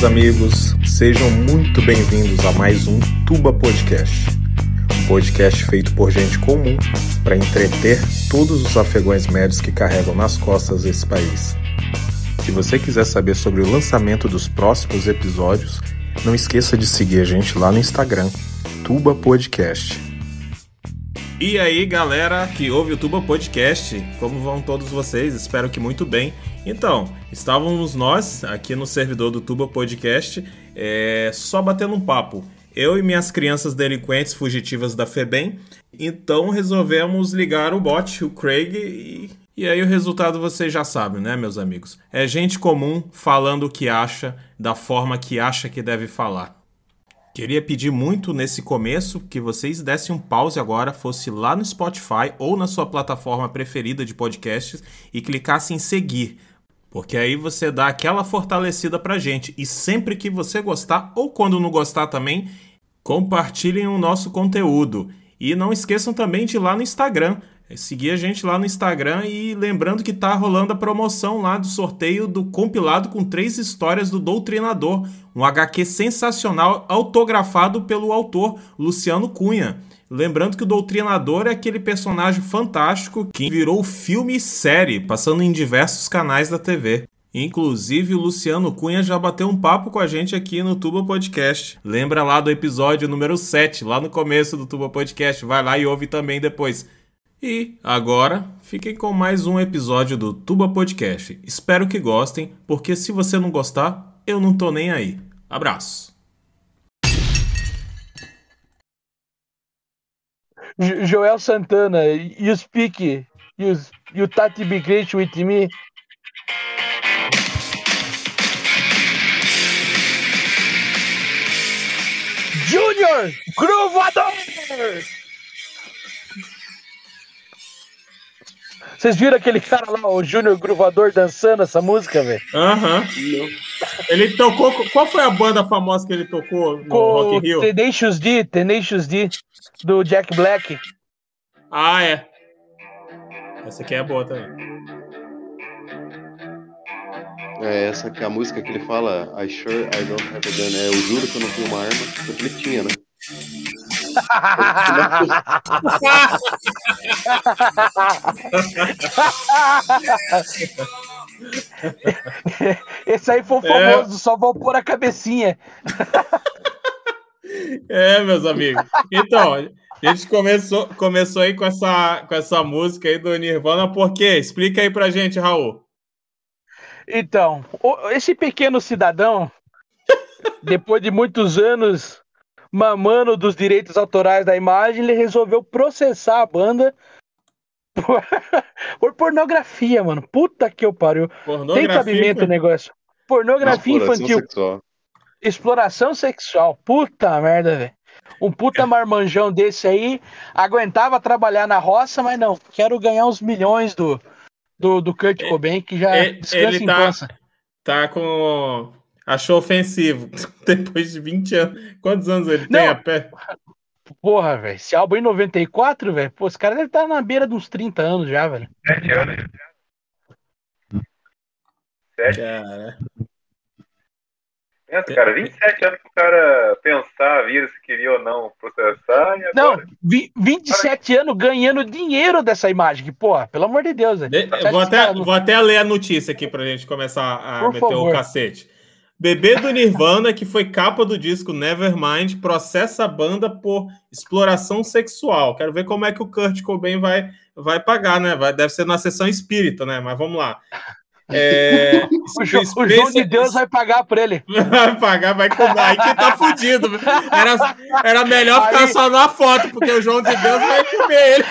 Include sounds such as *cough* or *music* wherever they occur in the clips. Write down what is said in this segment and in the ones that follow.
Meus amigos, sejam muito bem-vindos a mais um Tuba Podcast. Um podcast feito por gente comum para entreter todos os afegões médios que carregam nas costas esse país. Se você quiser saber sobre o lançamento dos próximos episódios, não esqueça de seguir a gente lá no Instagram, Tuba Podcast. E aí, galera que ouve o Tuba Podcast, como vão todos vocês? Espero que muito bem. Então, estávamos nós aqui no servidor do Tuba Podcast, é, só batendo um papo. Eu e minhas crianças delinquentes fugitivas da FEBEM. Então resolvemos ligar o bot, o Craig, e, e aí o resultado vocês já sabem, né, meus amigos? É gente comum falando o que acha, da forma que acha que deve falar. Queria pedir muito nesse começo que vocês dessem um pause agora, fosse lá no Spotify ou na sua plataforma preferida de podcasts e clicasse em seguir, porque aí você dá aquela fortalecida pra gente. E sempre que você gostar ou quando não gostar também, compartilhem o nosso conteúdo. E não esqueçam também de ir lá no Instagram. É seguir a gente lá no Instagram e lembrando que tá rolando a promoção lá do sorteio do compilado com três histórias do Doutrinador, um HQ sensacional autografado pelo autor Luciano Cunha. Lembrando que o Doutrinador é aquele personagem fantástico que virou filme e série, passando em diversos canais da TV. Inclusive, o Luciano Cunha já bateu um papo com a gente aqui no Tuba Podcast. Lembra lá do episódio número 7, lá no começo do Tuba Podcast. Vai lá e ouve também depois. E agora, fiquem com mais um episódio do Tuba Podcast. Espero que gostem, porque se você não gostar, eu não tô nem aí. Abraço. Joel Santana, you speak, you, you Tati be great with me. Junior Gruvador! Vocês viram aquele cara lá, o Júnior Gruvador, dançando essa música, velho? Aham. Uhum. Ele tocou. Qual foi a banda famosa que ele tocou no Com Rock in Rio? Tenacious D, Tenacious D, do Jack Black. Ah, é. Essa aqui é boa também. É essa que é a música que ele fala I sure I don't have a gun. É, eu juro que eu não tenho uma arma. Porque ele tinha, né? Esse aí foi o famoso, é. só vou pôr a cabecinha. É, meus amigos. Então, a gente começou, começou aí com essa, com essa música aí do Nirvana, por quê? Explica aí pra gente, Raul. Então, esse pequeno cidadão, depois de muitos anos mamando dos direitos autorais da imagem, ele resolveu processar a banda por, *laughs* por pornografia, mano. Puta que eu pariu. Tem cabimento o negócio. Pornografia infantil. Sexual. Exploração sexual. Puta merda, velho. Um puta marmanjão desse aí aguentava trabalhar na roça, mas não. Quero ganhar uns milhões do, do, do Kurt Cobain, que já ele, descansa ele tá, tá com achou ofensivo. *laughs* Depois de 20 anos. Quantos anos ele Não. tem a pé? Porra, velho. Esse álbum em 94, velho. Pô, esse cara deve estar na beira dos 30 anos já, velho. 7 anos. 7. Cara. Pensa, cara, 27 anos pro cara pensar, vir se queria ou não processar. E agora... Não, 27 anos ganhando dinheiro dessa imagem. Que, porra, pelo amor de Deus. De, vou, até, vou até ler a notícia aqui pra gente começar a Por meter favor. o cacete. Bebê do Nirvana, que foi capa do disco Nevermind, processa a banda por exploração sexual. Quero ver como é que o Kurt Cobain vai, vai pagar, né? Vai, deve ser na sessão espírita, né? Mas vamos lá. É, *laughs* o, João, o, João de Deus vai pagar por ele. Vai pagar, vai cobrar. Aí que tá fudido. Era, era melhor ficar aí... só na foto, porque o João de Deus vai comer ele.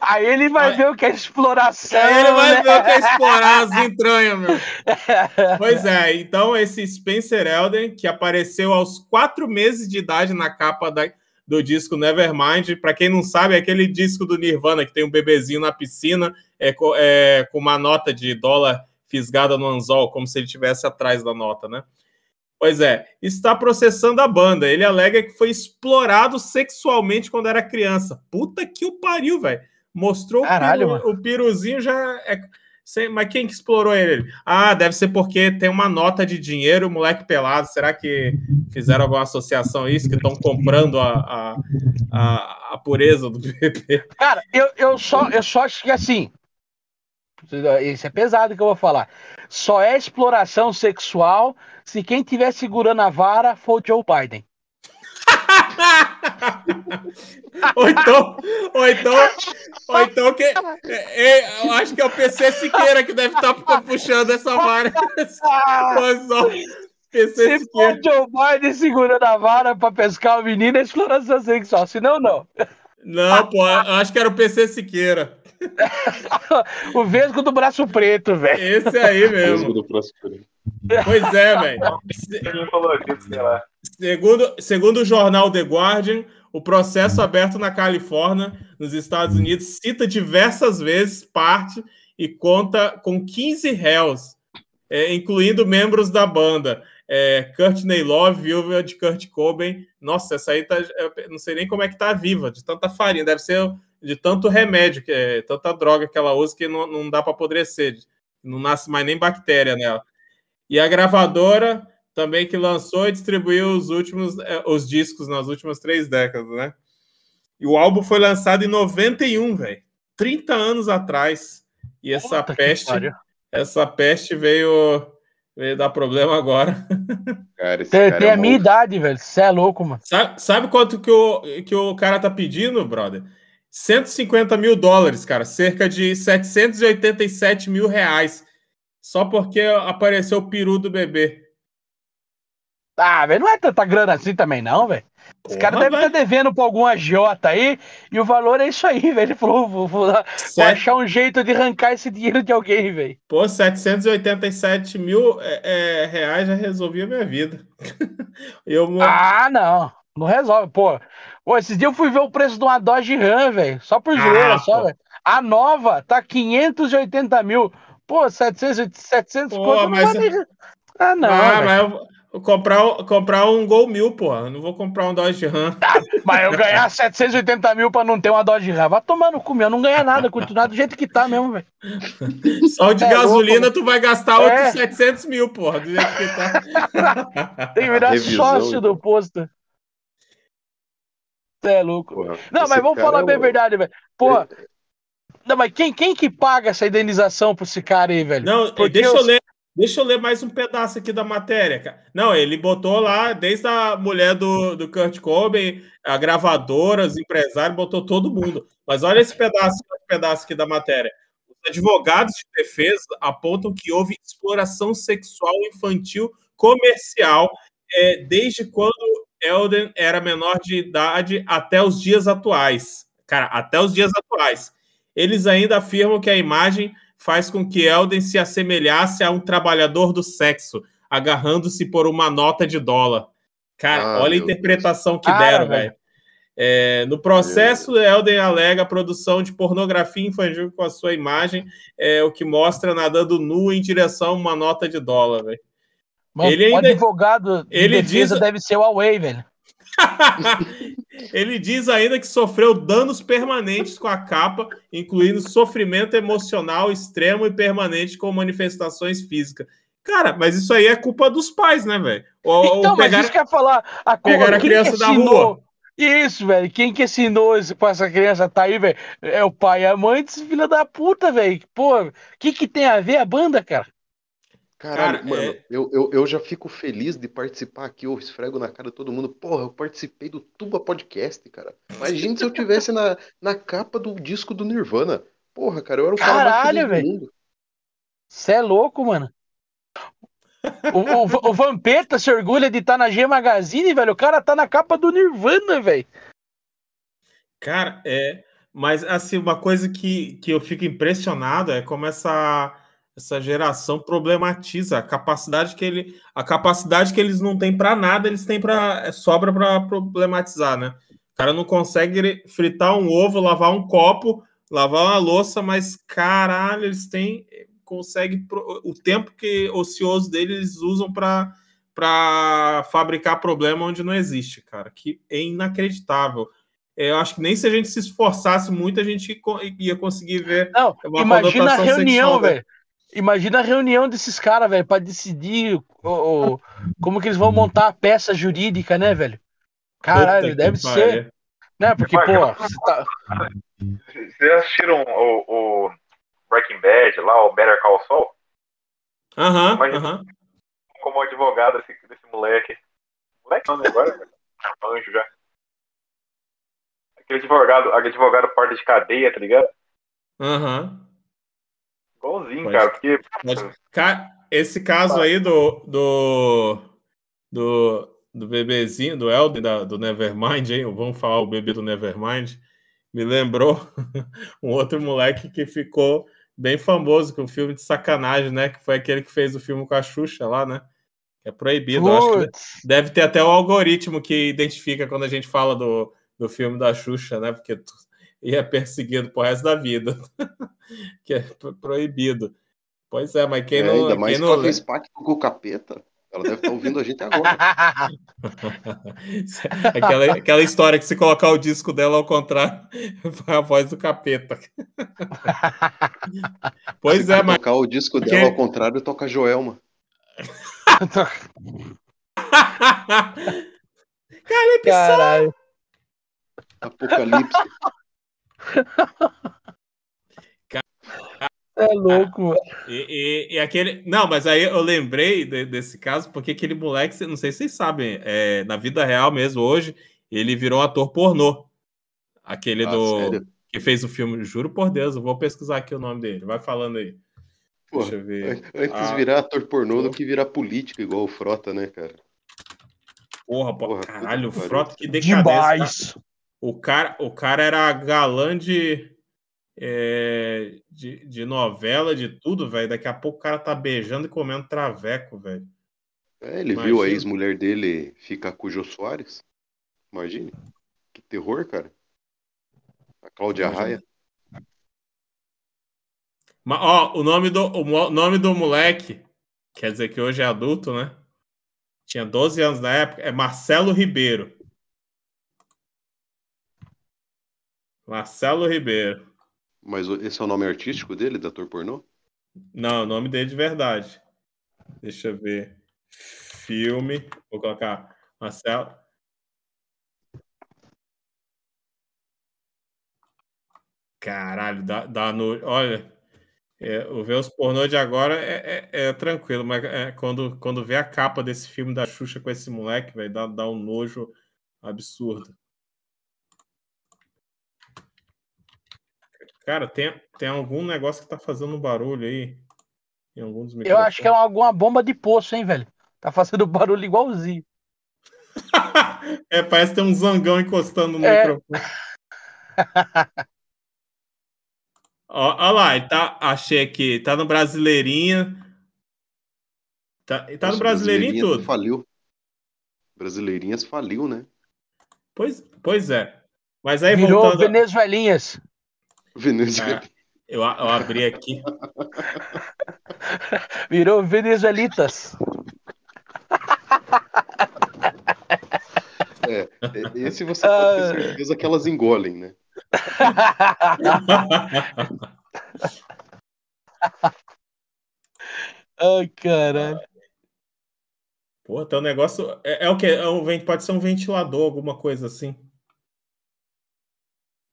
Aí ele vai aí... ver o que é exploração. Aí ele vai né? ver o que é explorar as entranhas, meu. *laughs* Pois é, então esse Spencer Elden, que apareceu aos quatro meses de idade na capa da, do disco Nevermind. Para quem não sabe, é aquele disco do Nirvana que tem um bebezinho na piscina é, é, com uma nota de dólar fisgada no anzol, como se ele estivesse atrás da nota, né? Pois é, está processando a banda. Ele alega que foi explorado sexualmente quando era criança. Puta que o pariu, velho. Mostrou Caralho, o, piru, o piruzinho já é, mas quem que explorou ele? Ah, deve ser porque tem uma nota de dinheiro, moleque pelado. Será que fizeram alguma associação isso? Que estão comprando a, a, a, a, pureza do *laughs* bebê? Cara, eu, eu, só, eu só acho que assim. Isso é pesado que eu vou falar. Só é exploração sexual se quem estiver segurando a vara for o Joe Biden. *laughs* ou então, ou então, ou então que, é, é, eu acho que é o PC Siqueira que deve estar tá puxando essa vara. *laughs* PC Se for o Joe Biden segurando a vara para pescar o menino, é exploração sexual. Se não, não. Não, pô, acho que era o PC Siqueira. *laughs* o Vesgo do braço preto, velho. Esse aí mesmo. Vesgo do braço preto. Pois é, velho. Segundo, segundo o jornal The Guardian, o processo aberto na Califórnia, nos Estados Unidos, cita diversas vezes parte e conta com 15 réus, é, incluindo membros da banda. É, Courtney Love, viúva de Kurt Cobain. Nossa, essa aí tá. Não sei nem como é que tá viva, de tanta farinha. Deve ser de tanto remédio, que é, tanta droga que ela usa que não, não dá para apodrecer. Não nasce mais nem bactéria nela. E a gravadora também que lançou e distribuiu os últimos eh, os discos nas últimas três décadas, né? E o álbum foi lançado em 91, velho. 30 anos atrás. E essa Puta peste, essa peste veio, veio dar problema agora. *laughs* Cara, tem, cara tem é a minha idade, velho. Você é louco, mano. Sabe, sabe quanto que o, que o cara tá pedindo, brother? 150 mil dólares, cara. Cerca de 787 mil reais só porque apareceu o peru do bebê. Ah, velho, não é tanta grana assim também, não, velho. Esse cara deve estar tá devendo pra algum agiota aí, e o valor é isso aí, velho. Ele falou, vou, vou, vou achar um jeito de arrancar esse dinheiro de alguém, velho. Pô, 787 mil é, é, reais já resolvia a minha vida. *laughs* eu... Ah, não. Não resolve, pô. Pô, esses dias eu fui ver o preço de uma Dodge Ram, velho. Só por zoeira, ah, só, velho. A nova tá 580 mil. Pô, 700, 700 pô, conto mas... Ah, não. Ah, mas eu vou comprar, comprar um Gol Mil, pô. Eu não vou comprar um Dodge Ram. Tá, mas eu ganhar *laughs* 780 mil pra não ter uma Dodge Ram. Vai tomar no cu, meu. Não ganha nada, continuar do jeito que tá mesmo, velho. Só de é gasolina louco, tu vai gastar é. outros 700 mil, porra, do jeito que tá. *laughs* Tem que virar sócio do posto. Você é louco. Porra, não, mas vamos falar é bem a verdade, velho. Pô, não, mas quem, quem que paga essa indenização pra esse cara aí, velho? Não, Porque deixa eu... eu ler. Deixa eu ler mais um pedaço aqui da matéria, cara. Não, ele botou lá, desde a mulher do, do Kurt Cobain, a gravadora, os empresários, botou todo mundo. Mas olha esse pedaço, esse pedaço aqui da matéria. Os advogados de defesa apontam que houve exploração sexual infantil comercial é, desde quando Elden era menor de idade até os dias atuais. Cara, até os dias atuais. Eles ainda afirmam que a imagem faz com que Elden se assemelhasse a um trabalhador do sexo, agarrando-se por uma nota de dólar. Cara, ah, olha a interpretação Deus. que deram, velho. É, no processo, Elden alega a produção de pornografia infantil com a sua imagem, é, o que mostra nadando nu em direção a uma nota de dólar, velho. Ele ainda, o advogado de ele defesa diz... deve ser o Huawei, velho. *laughs* Ele diz ainda que sofreu danos permanentes com a capa, incluindo sofrimento emocional extremo e permanente com manifestações físicas. Cara, mas isso aí é culpa dos pais, né, velho? Então, pegar, mas isso quer falar. A pegar a criança da rua. Isso, velho. Quem que ensinou esse, pra essa criança tá aí, velho? É o pai e a mãe desse filho da puta, velho. Pô, o que que tem a ver a banda, cara? Caralho, cara, mano, é... eu, eu, eu já fico feliz de participar aqui, eu esfrego na cara de todo mundo. Porra, eu participei do Tuba Podcast, cara. Imagina se eu tivesse na, na capa do disco do Nirvana. Porra, cara, eu era o Caralho, cara mais feliz Você é louco, mano. O, o, o, Vampeta se orgulha de estar tá na G Magazine, velho. O cara tá na capa do Nirvana, velho. Cara, é. Mas, assim, uma coisa que, que eu fico impressionado é como essa essa geração problematiza a capacidade que ele a capacidade que eles não têm para nada eles têm para é, sobra para problematizar né o cara não consegue fritar um ovo lavar um copo lavar uma louça mas caralho eles têm consegue o tempo que ocioso deles usam para para fabricar problema onde não existe cara que é inacreditável eu acho que nem se a gente se esforçasse muito, a gente ia conseguir ver. Não, imagina a reunião, velho. Imagina a reunião desses caras, velho, para decidir o, o, como que eles vão montar a peça jurídica, né, velho? Caralho, Puta deve ser. Né? Porque, pô. Você tá... Vocês assistiram o, o, Breaking Bad lá, o Better Call Saul? Aham. Uh -huh, uh -huh. Como advogado desse, desse moleque. Moleque não, né? Agora é anjo já. Aquele advogado, advogado porta de cadeia, tá ligado? Aham. Uh -huh. Igualzinho, Pode. cara, porque. Esse caso aí do. do. do, do bebezinho, do Elden, da, do Nevermind, hein? Vamos falar o bebê do Nevermind. Me lembrou *laughs* um outro moleque que ficou bem famoso com o filme de sacanagem, né? Que foi aquele que fez o filme com a Xuxa lá, né? É proibido. Acho que deve ter até o algoritmo que identifica quando a gente fala do, do filme da Xuxa, né? Porque tu ia perseguido pro resto da vida. *laughs* que é proibido. Pois é, mas quem é, não. Ainda mais quem que ela fez pacto com o capeta. Ela deve estar tá ouvindo a gente agora. *laughs* aquela, aquela história que se colocar o disco dela ao contrário, vai *laughs* a voz do capeta. pois se é, mas. colocar o disco dela que... ao contrário, toca Joelma. Calypso! Caralho. Apocalipse. É louco. E, e, e, aquele. Não, mas aí eu lembrei de, desse caso, porque aquele moleque, não sei se vocês sabem, é, na vida real mesmo, hoje, ele virou um ator pornô. Aquele ah, do. Sério? Que fez o filme, juro por Deus, eu vou pesquisar aqui o nome dele. Vai falando aí. Porra, Deixa eu ver. Antes ah, virar ator pornô do que virar político, igual o Frota, né, cara? Porra, porra caralho, o Frota, que decadência. Demais. O cara, o cara era galã de, é, de, de, novela, de tudo, velho. Daqui a pouco o cara tá beijando e comendo traveco, velho. É, ele Imagina. viu a ex-mulher dele ficar com o Jô Soares. Imagine. Que terror, cara. A Cláudia Raia. Mas, ó, o nome, do, o nome do moleque, quer dizer que hoje é adulto, né? Tinha 12 anos na época, é Marcelo Ribeiro. Marcelo Ribeiro. Mas esse é o nome artístico dele, da ator pornô? Não, o nome dele de verdade. Deixa eu ver. Filme. Vou colocar Marcelo. Caralho, dá, dá no. Olha, é, o ver os pornô de agora é, é, é tranquilo, mas é, quando, quando vê a capa desse filme da Xuxa com esse moleque, vai dar, dá um nojo absurdo. Cara, tem, tem algum negócio que tá fazendo barulho aí? Em algum dos Eu acho que é alguma bomba de poço, hein, velho? Tá fazendo *laughs* barulho igualzinho. *laughs* é, parece ter um zangão encostando no é. microfone. *laughs* Olha lá, tá, achei aqui, tá no Brasileirinha. Tá, tá Nossa, no Brasileirinho tudo. Faliu. Brasileirinhas faliu, né? Pois, pois é. Mas aí Virou voltando... Venezuelinhas. Venezuela. É, eu, eu abri aqui. *laughs* Virou venezuelitas. É, esse você pode ter ah. certeza que elas engolem, né? *laughs* Ai, caralho. Pô, então o negócio. É, é o que? É um, pode ser um ventilador, alguma coisa assim.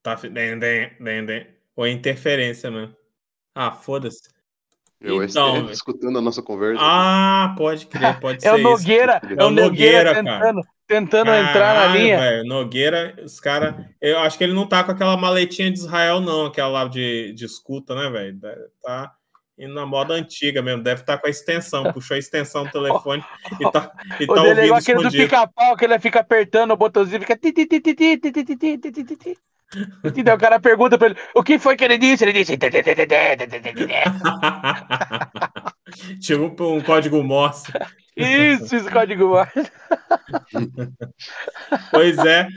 Tá. Den, den, den, den. Ou é interferência mesmo. Ah, foda-se. Eu então, escutando a nossa conversa. Ah, pode crer, pode é ser. O Nogueira, isso. É o Nogueira, tentando, tentando Caralho, entrar na linha. Véio, Nogueira, os caras. Eu acho que ele não tá com aquela maletinha de Israel, não, aquela lá de, de escuta, né, velho? Tá indo na moda antiga mesmo, deve estar tá com a extensão, puxou a extensão do telefone e tá, e tá ouvindo. É igual aquele do pica-pau que ele fica apertando o botãozinho, fica. Entendeu? O cara pergunta pra ele, o que foi que ele disse? Ele disse. tipo um código Morse. Isso, isso, código Morse. *laughs* pois é.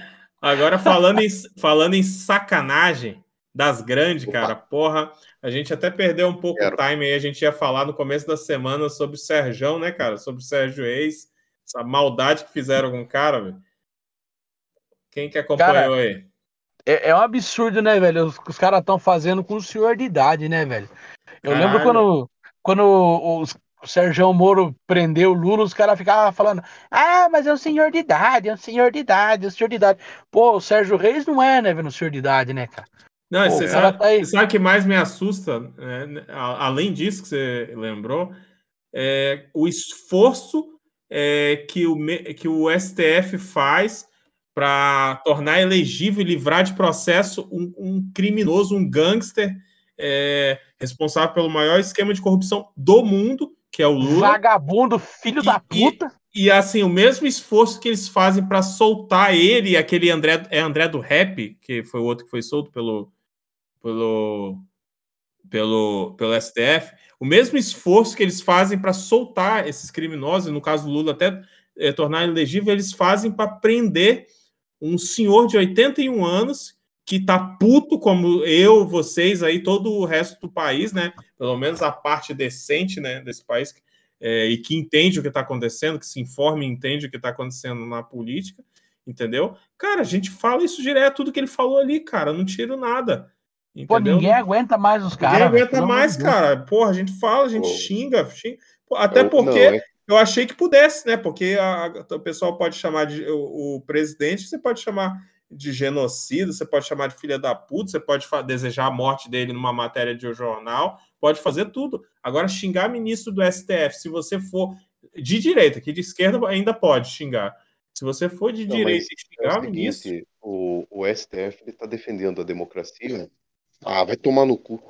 Agora, falando em, falando em sacanagem das grandes, Opa. cara, porra, a gente até perdeu um pouco Quero. o time aí. A gente ia falar no começo da semana sobre o Serjão, né, cara? Sobre o Sérgio Reis, essa maldade que fizeram com o cara, velho. Quem que acompanhou cara, aí? É, é, um absurdo, né, velho? Os, os caras estão fazendo com o senhor de idade, né, velho? Eu Caralho. lembro quando, quando os, o Sérgio Moro prendeu o Lula, os caras ficavam falando: ah, mas é um senhor de idade, é um senhor de idade, é um senhor de idade. Pô, o Sérgio Reis não é, né, velho, um senhor de idade, né, cara? Não, Pô, você, sabe, tá você sabe o que mais me assusta, né, além disso que você lembrou, é o esforço é, que, o, que o STF faz para tornar elegível e livrar de processo um, um criminoso, um gangster é, responsável pelo maior esquema de corrupção do mundo, que é o Lula. Vagabundo, filho e, da puta. E, e, assim, o mesmo esforço que eles fazem para soltar ele, aquele André, é André do Rap, que foi o outro que foi solto pelo, pelo, pelo, pelo STF, o mesmo esforço que eles fazem para soltar esses criminosos, no caso do Lula, até é, tornar elegível, eles fazem para prender um senhor de 81 anos que tá puto como eu, vocês aí, todo o resto do país, né? Pelo menos a parte decente, né, desse país é, e que entende o que está acontecendo, que se informa e entende o que está acontecendo na política, entendeu? Cara, a gente fala isso direto, tudo que ele falou ali, cara, não tiro nada. Entendeu? Pô, ninguém aguenta mais os caras. Ninguém aguenta mais, cara. Porra, a gente fala, a gente Pô. xinga, xinga. Até porque não, é... eu achei que pudesse, né? Porque a, a, o pessoal pode chamar de o, o presidente, você pode chamar de genocida, você pode chamar de filha da puta, você pode desejar a morte dele numa matéria de um jornal, pode fazer tudo. Agora, xingar ministro do STF, se você for de direita, que de esquerda ainda pode xingar. Se você for de Não, direita e xingar é o, ministro... o, o STF está defendendo a democracia. Ah, vai tomar no cu.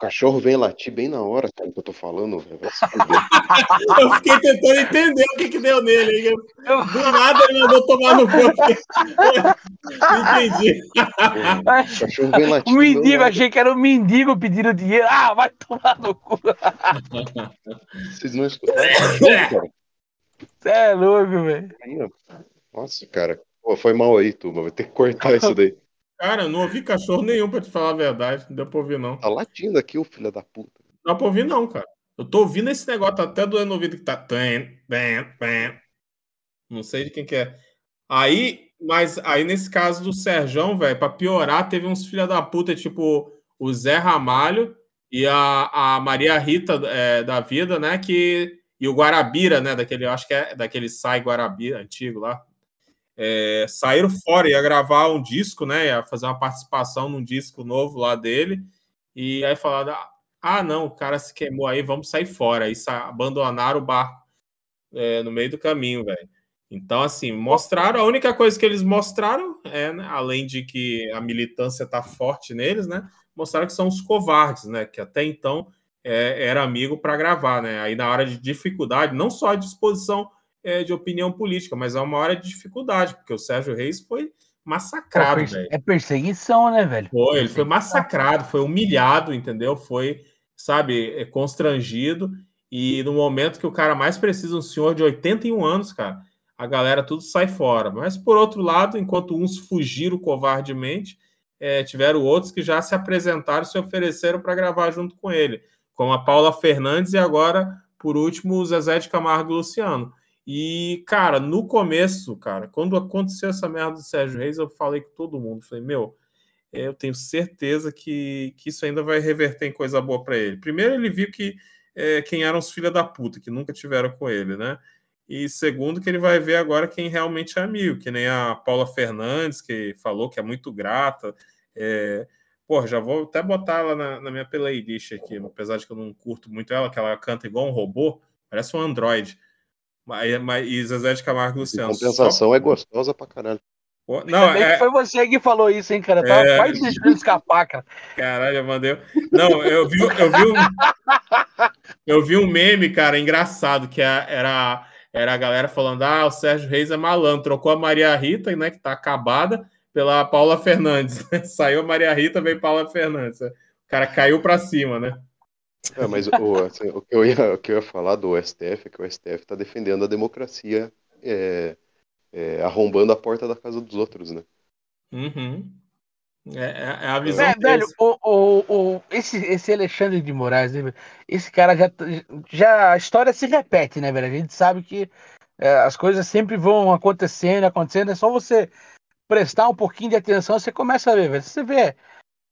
Cachorro vem latir bem na hora, cara, que eu tô falando, velho. *laughs* eu fiquei tentando entender o que que deu nele. Do nada ele mandou tomar no corpo. Entendi. O cachorro vem latir. O mendigo, achei que era o mendigo pedindo dinheiro. Ah, vai tomar no cu. Vocês não escutaram? Você é louco, velho. Nossa, cara. Pô, foi mal aí, turma. Vai ter que cortar isso daí. Cara, não ouvi cachorro nenhum pra te falar a verdade. Não deu pra ouvir, não. Tá latindo aqui, o filho da puta. Não dá pra ouvir, não, cara. Eu tô ouvindo esse negócio, tá até doendo no ouvido que tá. Não sei de quem que é. Aí, mas aí nesse caso do Serjão, velho, pra piorar, teve uns filha da puta, tipo o Zé Ramalho e a, a Maria Rita é, da vida, né? Que, e o Guarabira, né? Daquele, acho que é daquele Sai Guarabira antigo lá é, saíram fora, ia gravar um disco, né? Ia fazer uma participação num disco novo lá dele. E aí falaram: ah, não, o cara se queimou aí, vamos sair fora. Aí abandonaram o barco é, no meio do caminho, velho. Então, assim, mostraram, a única coisa que eles mostraram, é, né, além de que a militância tá forte neles, né? Mostraram que são os covardes, né? Que até então é, era amigo para gravar, né? Aí na hora de dificuldade, não só a disposição é, de opinião política, mas é uma hora de dificuldade, porque o Sérgio Reis foi massacrado. É perseguição, né, velho? Foi, ele foi massacrado, foi humilhado, entendeu? Foi, sabe, é, constrangido. E no momento que o cara mais precisa, um senhor de 81 anos, cara, a galera tudo sai fora. Mas por outro lado, enquanto uns fugiram covardemente, é, tiveram outros que já se apresentaram, se ofereceram para gravar junto com ele, como a Paula Fernandes e agora, por último, o Zezé de Camargo e Luciano. E, cara, no começo, cara, quando aconteceu essa merda do Sérgio Reis, eu falei com todo mundo, falei, meu, é, eu tenho certeza que, que isso ainda vai reverter em coisa boa para ele. Primeiro, ele viu que é, quem eram os filhos da puta, que nunca tiveram com ele, né? E segundo, que ele vai ver agora quem realmente é amigo, que nem a Paula Fernandes, que falou que é muito grata. É, Pô, já vou até botar ela na, na minha playlist aqui, apesar de que eu não curto muito ela, que ela canta igual um robô, parece um android. Mas, mas, e Zezé de Camargo e Luciano. A compensação Só... é gostosa pra caralho. Pô, não, é... Foi você que falou isso, hein, cara? Tava é... quase deixando escapar, cara. Caralho, eu mandei. Não, eu vi, eu vi um. eu vi um meme, cara, engraçado, que é, era, era a galera falando: ah, o Sérgio Reis é malandro, trocou a Maria Rita, né, que tá acabada, pela Paula Fernandes. *laughs* Saiu a Maria Rita, veio Paula Fernandes. O cara caiu pra cima, né? É, mas o, assim, o, que eu ia, o que eu ia falar do STF é que o STF está defendendo a democracia, é, é, arrombando a porta da casa dos outros, né? Uhum. É, é, é a visão. É, velho, o, o, o, esse, esse Alexandre de Moraes, né, esse cara já, já. A história se repete, né, velho? A gente sabe que É, as coisas sempre vão acontecendo, acontecendo. É só você prestar um pouquinho de atenção, você começa a ver, velho. Você vê,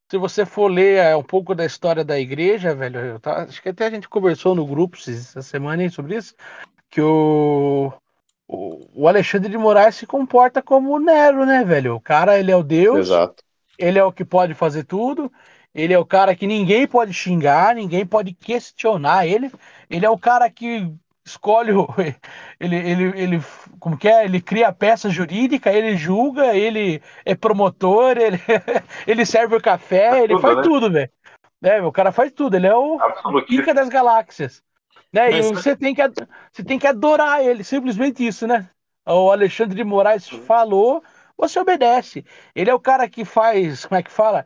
se você for ler é, um pouco da história da igreja, velho, tá, acho que até a gente conversou no grupo essa semana aí sobre isso, que o, o, o Alexandre de Moraes se comporta como Nero, né, velho? O cara, ele é o Deus. Exato. Ele é o que pode fazer tudo. Ele é o cara que ninguém pode xingar, ninguém pode questionar ele. Ele é o cara que escolhe o, *laughs* ele, ele, ele como que é? Ele cria a peça jurídica, ele julga, ele é promotor, ele, *laughs* ele serve o café, faz ele tudo, faz né? tudo, velho. É, o cara faz tudo, ele é o pica das galáxias. Né? Mas, e você tem, que, você tem que adorar ele, simplesmente isso, né? O Alexandre de Moraes falou, você obedece. Ele é o cara que faz, como é que fala?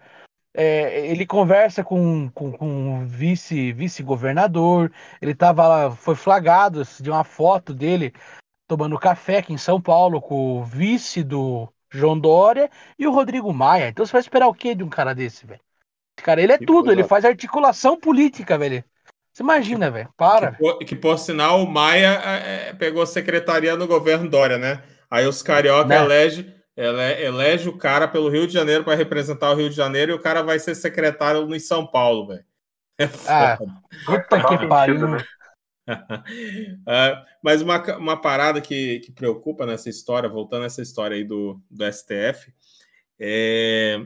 É, ele conversa com, com, com o vice, vice-governador. Ele tava lá, foi flagrado de uma foto dele tomando café aqui em São Paulo com o vice do João Dória e o Rodrigo Maia. Então você vai esperar o que de um cara desse, velho? Cara, ele é que tudo, ele faz articulação política, velho. Você imagina, velho. Para. Que por, que por, sinal o Maia é, é pegou secretaria no governo Dória, né? Aí os carioca né? elegem ela elege o cara pelo Rio de Janeiro para representar o Rio de Janeiro e o cara vai ser secretário em São Paulo, velho. *laughs* É ah, puta que pariu. Né? uh, *laughs* mas uma, uma parada que, que preocupa nessa história, voltando a essa história aí do, do STF, é,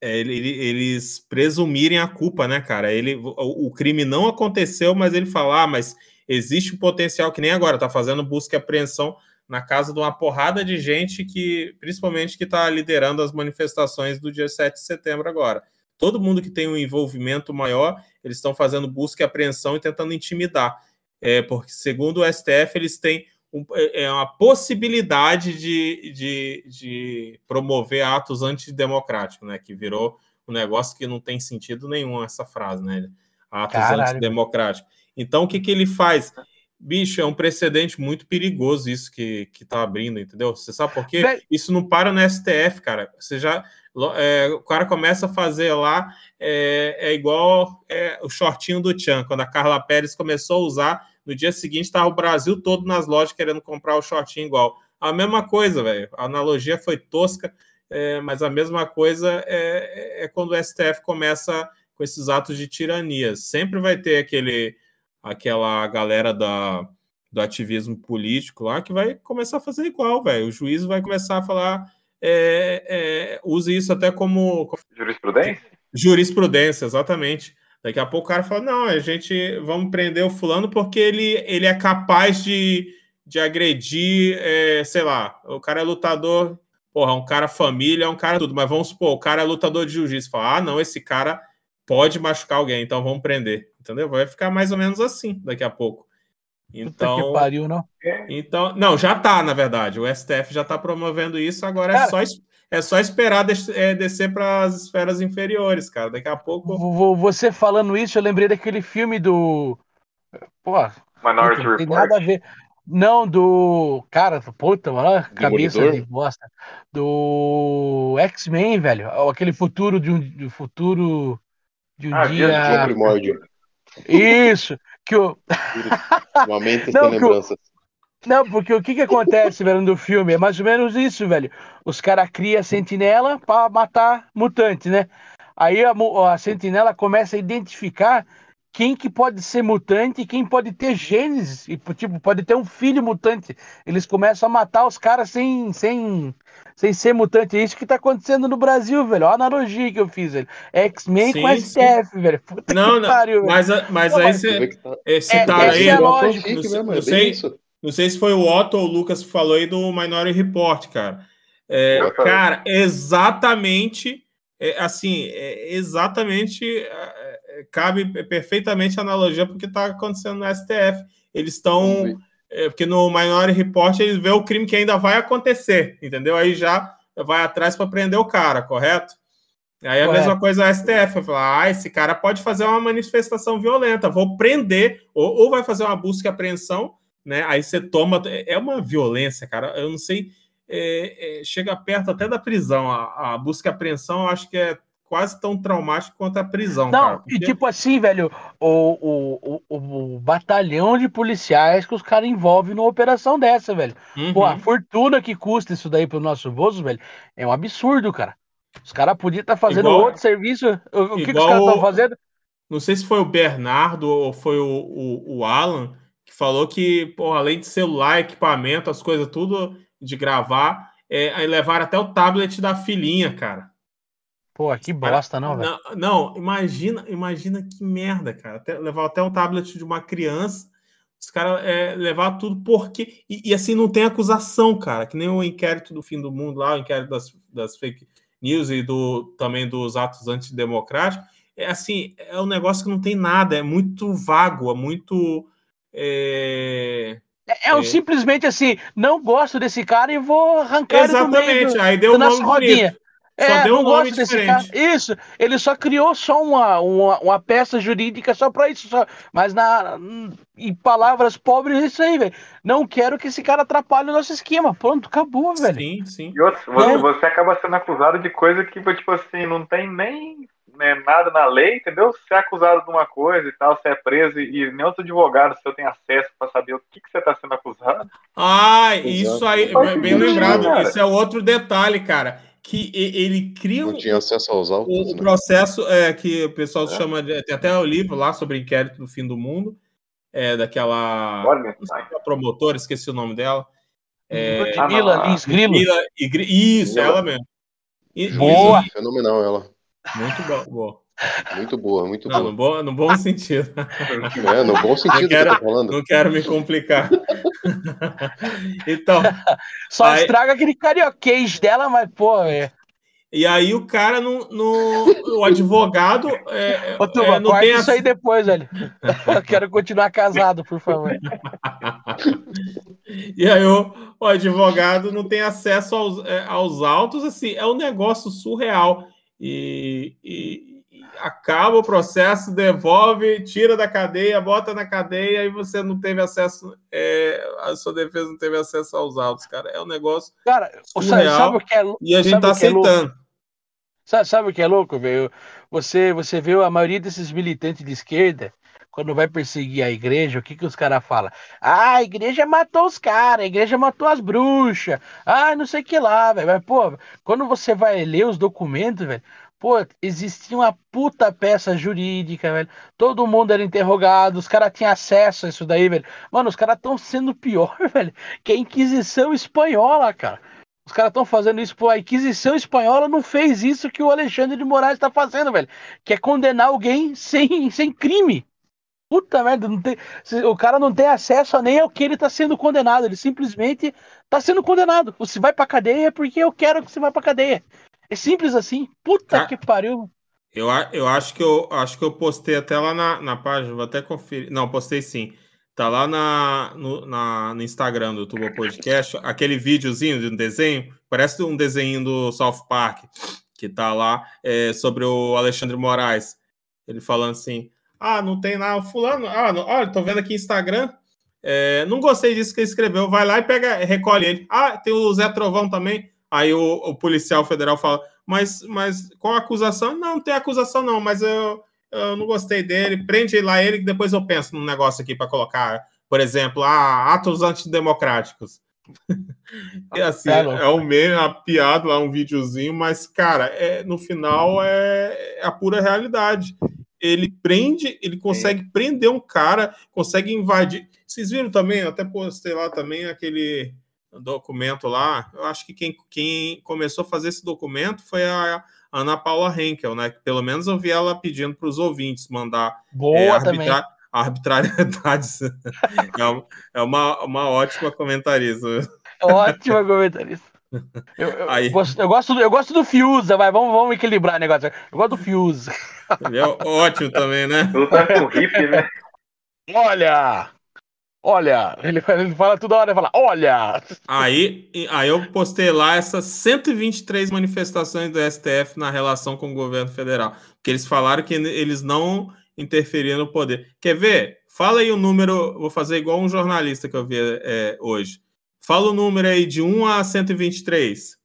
é ele, eles presumirem a culpa, né, cara? Ele, o, o, crime não aconteceu, mas ele fala, ah, mas existe um potencial que nem agora, tá fazendo busca e apreensão na casa de uma porrada de gente que, principalmente, que está liderando as manifestações do dia 7 de setembro agora. Todo mundo que tem um envolvimento maior, eles estão fazendo busca e apreensão e tentando intimidar. É, porque, segundo o STF, eles têm um, é, é uma possibilidade de, de, de promover atos antidemocráticos, né? Que virou um negócio que não tem sentido nenhum essa frase, né? Atos Caralho. antidemocráticos. Então, o que, que ele faz? Bicho, é um precedente muito perigoso isso que, que tá abrindo, entendeu? Você sabe por quê? Isso não para no STF, cara. Você já. É, o cara começa a fazer lá, é, é igual é, o shortinho do Tchan, quando a Carla Pérez começou a usar, no dia seguinte estava o Brasil todo nas lojas querendo comprar o shortinho igual. A mesma coisa, velho. A analogia foi tosca, é, mas a mesma coisa é, é quando o STF começa com esses atos de tirania. Sempre vai ter aquele aquela galera da, do ativismo político lá que vai começar a fazer igual, velho. O juiz vai começar a falar, é, é, use isso até como. Jurisprudência? Jurisprudência, exatamente. Daqui a pouco o cara fala: não, a gente vamos prender o fulano porque ele, ele é capaz de, de agredir, é, sei lá, o cara é lutador, porra, um cara família, é um cara tudo, mas vamos supor, o cara é lutador de jiu-jitsu. Fala: ah, não, esse cara pode machucar alguém, então vamos prender entendeu? Vai ficar mais ou menos assim daqui a pouco. Então, Puta que pariu, não? Então, não, já tá, na verdade. O STF já tá promovendo isso, agora é cara, é, só, é só esperar é, descer para as esferas inferiores, cara. Daqui a pouco. Você falando isso, eu lembrei daquele filme do. Pô, Minority não tem nada a ver. Não, do. Cara, puta, mano, cabeça de bosta. Do X-Men, velho. Aquele futuro de um do futuro de um ah, dia. Primórdio. Isso, que o. Momento *laughs* não, lembranças. Não, porque o que que acontece, velho, no filme? É mais ou menos isso, velho. Os caras criam sentinela para matar mutante, né? Aí a, a sentinela começa a identificar quem que pode ser mutante e quem pode ter genes, e tipo, pode ter um filho mutante. Eles começam a matar os caras sem, sem, sem ser mutante. É isso que tá acontecendo no Brasil, velho. Olha a analogia que eu fiz, velho. X-Men com STF, velho. Puta não, não, pariu, mas, mas aí você tá... é, citaram é, aí. É lógico, não, não, sei, não sei se foi o Otto ou o Lucas que falou aí do Minority Report, cara. É, cara, exatamente, é, assim, é, exatamente é, cabe perfeitamente a analogia porque está acontecendo no STF. Eles estão. É, porque no Minority Report eles vê o crime que ainda vai acontecer, entendeu? Aí já vai atrás para prender o cara, correto? Aí a mesma coisa o STF, falar, ah, esse cara pode fazer uma manifestação violenta, vou prender, ou, ou vai fazer uma busca e apreensão, né? Aí você toma. É uma violência, cara. Eu não sei. É, é, chega perto até da prisão. A, a busca e apreensão, eu acho que é quase tão traumático quanto a prisão. Não, cara, porque... e tipo assim, velho, o, o, o, o, batalhão de policiais que os caras envolvem numa operação dessa, velho. Uhum. Pô, a fortuna que custa isso daí pro nosso bolso, velho, é um absurdo, cara. Os caras podiam estar tá fazendo igual, outro serviço. O, que, que os caras estão fazendo? Não sei se foi o Bernardo ou foi o, o, o Alan que falou que, pô, além de celular, equipamento, as coisas tudo de gravar, é, aí levaram até o tablet da filhinha, cara. Pô, que bosta, não, velho. Não, não, imagina, imagina que merda, cara. Até, levar até o tablet de uma criança, os caras é, levar tudo porque. E, e, assim, não tem acusação, cara. Que nem o inquérito do fim do mundo lá, o inquérito das, das fake news e do, também dos atos antidemocráticos. É assim, é um negócio que não tem nada, é muito vago, é muito. É, é, é, é, simplesmente assim, não gosto desse cara e vou arrancar Exatamente, ele do meio aí deu um nome rodinha. Só é, deu um nome diferente. Isso, ele só criou só uma, uma, uma peça jurídica só para isso. Só. Mas na, em palavras pobres, isso aí, velho. Não quero que esse cara atrapalhe o nosso esquema. Pronto, acabou, velho. Sim, sim. E outro, você, é. você acaba sendo acusado de coisa que, tipo assim, não tem nem né, nada na lei, entendeu? Você é acusado de uma coisa e tal, você é preso e, nem outro advogado seu tem acesso para saber o que, que você está sendo acusado. Ah, isso aí, bem lembrado. Cara. Isso é outro detalhe, cara. Que ele cria Não tinha acesso aos autos. O né? processo é, que o pessoal é. chama de. Tem até o livro lá sobre inquérito do fim do mundo. É, daquela. promotora, esqueci o nome dela. É, Ludmilla Lins Grilo. Isso, ela mesmo. E, Boa! Fenomenal ela. Muito boa. Muito boa, muito não, boa. No bom, no bom sentido. É, no bom sentido não quero, que falando. Não quero me complicar. *laughs* então. Só aí... estraga aquele carioquês dela, mas, pô, é. E aí o cara no, no o advogado é, Ô, Tuba, é, não tem isso aí depois, velho. Eu quero continuar casado, por favor. *laughs* e aí o, o advogado não tem acesso aos, é, aos autos, assim, é um negócio surreal e, e, acaba o processo, devolve, tira da cadeia, bota na cadeia e você não teve acesso, é, a sua defesa não teve acesso aos autos, cara. É um negócio. Cara, surreal, sabe o que é E a gente tá é aceitando. É sabe, sabe o que é louco, velho? Você, você vê a maioria desses militantes de esquerda quando vai perseguir a igreja, o que, que os caras falam? Ah, a igreja matou os caras, a igreja matou as bruxas, ah, não sei o que lá, velho. Mas, pô, quando você vai ler os documentos, velho, pô, existia uma puta peça jurídica, velho. Todo mundo era interrogado, os caras tinham acesso a isso daí, velho. Mano, os caras estão sendo pior, *laughs* velho, que a Inquisição Espanhola, cara. Os caras estão fazendo isso, pô, a Inquisição Espanhola não fez isso que o Alexandre de Moraes está fazendo, velho. Que é condenar alguém sem, sem crime. Puta merda, não tem, o cara não tem acesso nem ao que ele está sendo condenado, ele simplesmente está sendo condenado. Você vai pra cadeia porque eu quero que você vá pra cadeia. É simples assim. Puta que pariu. Eu, eu acho que eu acho que eu postei até lá na, na página, vou até conferir. Não, postei sim. Tá lá na, no, na, no Instagram do Tubo Podcast, aquele videozinho de um desenho, parece um desenho do South Park, que tá lá é, sobre o Alexandre Moraes. Ele falando assim: ah, não tem nada. Fulano, ah, não, olha, tô vendo aqui Instagram. É, não gostei disso que ele escreveu. Vai lá e pega, recolhe ele. Ah, tem o Zé Trovão também. Aí o, o policial federal fala, mas, mas qual a acusação? Não, não tem acusação, não, mas eu, eu não gostei dele. Prende lá ele que depois eu penso num negócio aqui para colocar, por exemplo, ah, atos antidemocráticos. *laughs* e assim, é, é um meme, uma piada lá, um videozinho, mas, cara, é, no final é, é a pura realidade ele prende, ele consegue é. prender um cara, consegue invadir. Vocês viram também, eu até postei lá também aquele documento lá. Eu acho que quem, quem começou a fazer esse documento foi a Ana Paula Henkel, né? Que pelo menos eu vi ela pedindo para os ouvintes mandar Boa é, arbitra arbitrariedades. *laughs* é, uma, é uma, uma ótima comentarista. Ótima comentarista. Eu, eu, Aí. Gosto, eu, gosto, eu gosto do Fiuza, vai, vamos, vamos equilibrar o negócio. Eu gosto do Fiuza. Ele é ótimo também, né? Lutar com o hip, né? Olha! Olha! Ele, ele fala toda hora, ele fala, olha! Aí, aí eu postei lá essas 123 manifestações do STF na relação com o governo federal. Porque eles falaram que eles não interferiam no poder. Quer ver? Fala aí o número, vou fazer igual um jornalista que eu vi é, hoje. Fala o número aí de 1 a 123.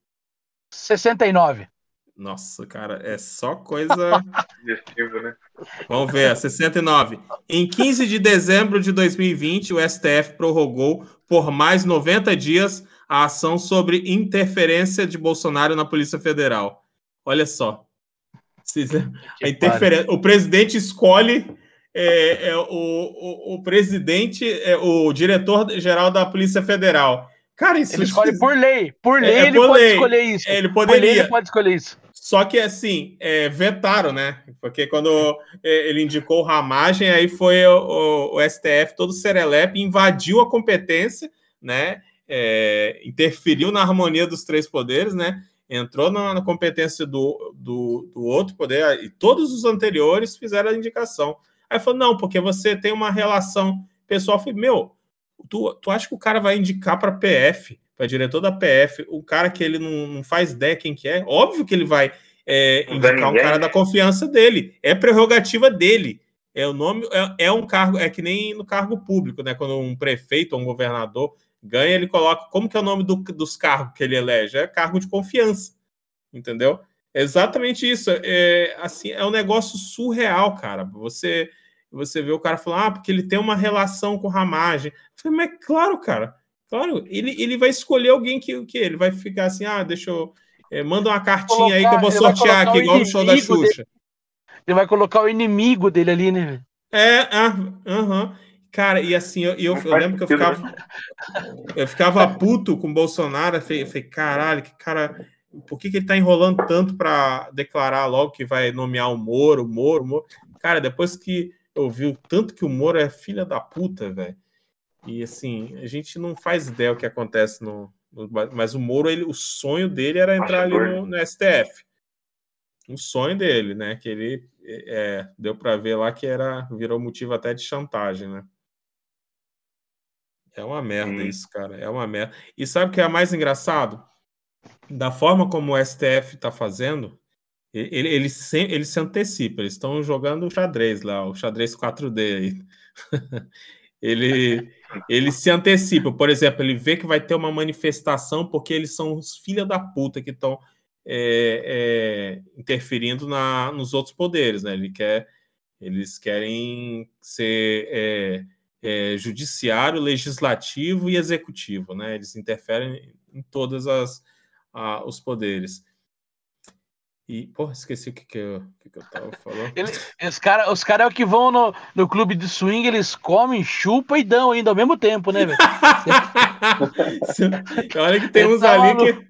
69. Nossa, cara, é só coisa. né? Vamos ver, 69. Em 15 de dezembro de 2020, o STF prorrogou por mais 90 dias a ação sobre interferência de Bolsonaro na Polícia Federal. Olha só. A interferência, o presidente escolhe é, é, o, o, o, presidente, é, o diretor-geral da Polícia Federal. Cara, isso ele escolhe por lei. Por lei é, ele por pode lei. escolher isso. Ele poderia. ele pode escolher isso. Só que assim, é, vetaram, né? Porque quando é, ele indicou ramagem, aí foi o, o, STF todo serelepe, invadiu a competência, né? É, interferiu na harmonia dos três poderes, né? Entrou na, na competência do, do, do, outro poder, e todos os anteriores fizeram a indicação. Aí falou: não, porque você tem uma relação pessoal. Eu falei, meu, tu, tu acha que o cara vai indicar para PF? Para diretor da PF, o cara que ele não, não, faz ideia quem que é, óbvio que ele vai é, indicar um cara da confiança dele. É prerrogativa dele. É o nome, é, é, um cargo, é que nem no cargo público, né? Quando um prefeito ou um governador ganha, ele coloca como que é o nome do, dos cargos que ele elege? É cargo de confiança, entendeu? É exatamente isso. É assim, é um negócio surreal, cara. Você você vê o cara falar, ah, porque ele tem uma relação com ramagem. Eu falei, mas claro, cara. Claro, ele, ele vai escolher alguém que, que ele vai ficar assim, ah, deixa eu. É, manda uma cartinha colocar, aí que eu vou sortear aqui, igual no show da Xuxa. Dele. Ele vai colocar o inimigo dele ali, né? É, aham. Uh Cara, e assim, eu, eu, eu lembro que eu ficava. Eu ficava puto com o Bolsonaro. Eu falei, caralho, que cara. Por que, que ele tá enrolando tanto para declarar logo que vai nomear o Moro, o Moro, o Moro? Cara, depois que eu vi o tanto que o Moro é filha da puta, velho. E assim, a gente não faz ideia o que acontece no. no mas o Moro, ele, o sonho dele era entrar ali no, no STF. O sonho dele, né? Que ele é, deu para ver lá que era virou motivo até de chantagem, né? É uma merda Sim. isso, cara. É uma merda. E sabe o que é mais engraçado? Da forma como o STF está fazendo, ele, ele, se, ele se antecipa. Eles estão jogando o xadrez lá, o xadrez 4D aí. *laughs* ele, ele se antecipa. Por exemplo, ele vê que vai ter uma manifestação porque eles são os filha da puta que estão é, é, interferindo na, nos outros poderes, né? Ele quer, eles querem ser é, é judiciário, legislativo e executivo, né? Eles interferem em todos os poderes. E, porra, esqueci o que, que, eu, que, que eu tava falando. Ele, os caras os cara é o que vão no, no clube de swing, eles comem, chupam e dão ainda ao mesmo tempo, né, velho? *laughs* Olha que tem uns ali que.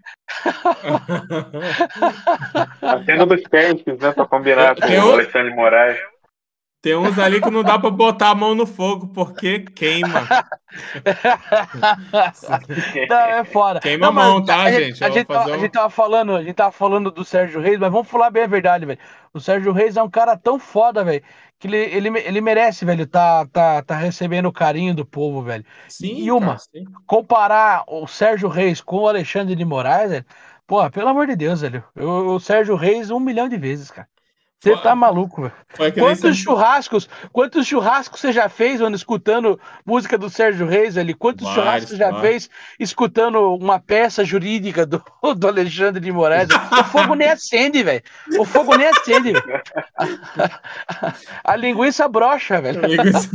A cena dos *laughs* pentes, né? Pra combinar com o Alexandre Moraes. Tem uns ali que não dá para botar a mão no fogo porque queima. *laughs* não, é fora. Queima não, a mão, tá, a gente? A gente, a, um... a gente tava falando, a gente tava falando do Sérgio Reis, mas vamos falar bem a verdade, velho. O Sérgio Reis é um cara tão foda, velho, que ele, ele, ele merece, velho, tá, tá, tá recebendo o carinho do povo, velho. Sim, e uma, cara, comparar o Sérgio Reis com o Alexandre de Moraes, velho, pô, pelo amor de Deus, velho. Eu, o Sérgio Reis um milhão de vezes, cara. Você tá maluco, velho. Quantos churrascos, quantos churrascos você já fez, mano, escutando música do Sérgio Reis ali? Quantos Vários, churrascos você já fez escutando uma peça jurídica do, *laughs* do Alexandre de Moraes? O fogo nem acende, velho. O fogo nem acende, velho. A, a, linguiça brocha, velho. Linguiça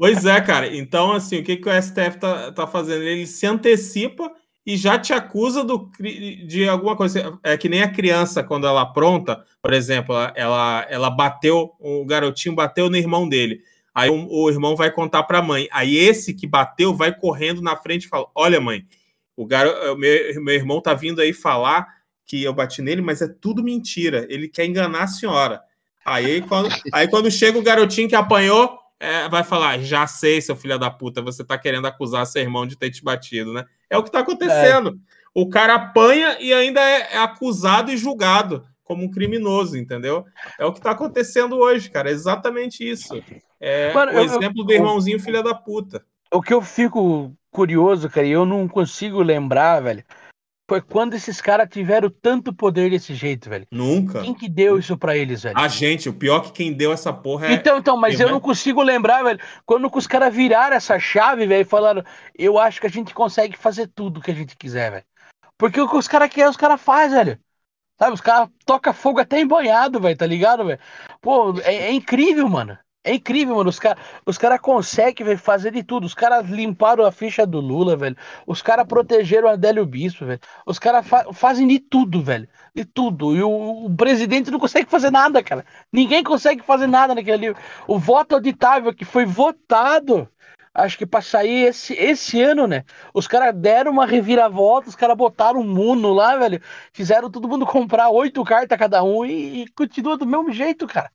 pois é, cara. Então, assim, o que, que o STF tá, tá fazendo? Ele se antecipa e já te acusa do, de alguma coisa. É que nem a criança, quando ela apronta, por exemplo, ela, ela bateu, o garotinho bateu no irmão dele. Aí o, o irmão vai contar para a mãe. Aí esse que bateu vai correndo na frente e fala: Olha, mãe, o garo, meu, meu irmão tá vindo aí falar que eu bati nele, mas é tudo mentira. Ele quer enganar a senhora. Aí quando, aí, quando chega o garotinho que apanhou, é, vai falar: Já sei, seu filho da puta, você tá querendo acusar seu irmão de ter te batido, né? É o que está acontecendo. É. O cara apanha e ainda é, é, acusado e julgado como um criminoso, entendeu? É o que está acontecendo hoje, cara. É exatamente isso. É Mano, o eu, exemplo eu, do irmãozinho filha da puta. O que eu fico curioso, cara, e eu não consigo lembrar, velho, foi quando esses caras tiveram tanto poder desse jeito, velho. Nunca. Quem que deu isso para eles, velho? A gente, o pior que quem deu essa porra é. Então, então, mas eu, não consigo lembrar, velho. Quando os caras viraram essa chave, velho, e falaram, eu acho que a gente consegue fazer tudo que a gente quiser, velho. Porque o que os caras querem, os caras fazem, velho. Sabe, os caras tocam fogo até embanhado, velho, tá ligado, velho? Pô, é, é, incrível, mano. É incrível, mano. Os caras os cara conseguem fazer de tudo. Os caras limparam a ficha do Lula, velho. Os caras protegeram a Adélio Bispo, velho. Os caras fa fazem de tudo, velho. De tudo. E o, o, presidente não consegue fazer nada, cara. Ninguém consegue fazer nada naquele livro. O voto auditável que foi votado acho que para sair esse, esse ano, né? Os caras deram uma reviravolta, os caras botaram um Muno lá, velho. Fizeram todo mundo comprar oito cartas cada um e, e, continua do mesmo jeito, cara.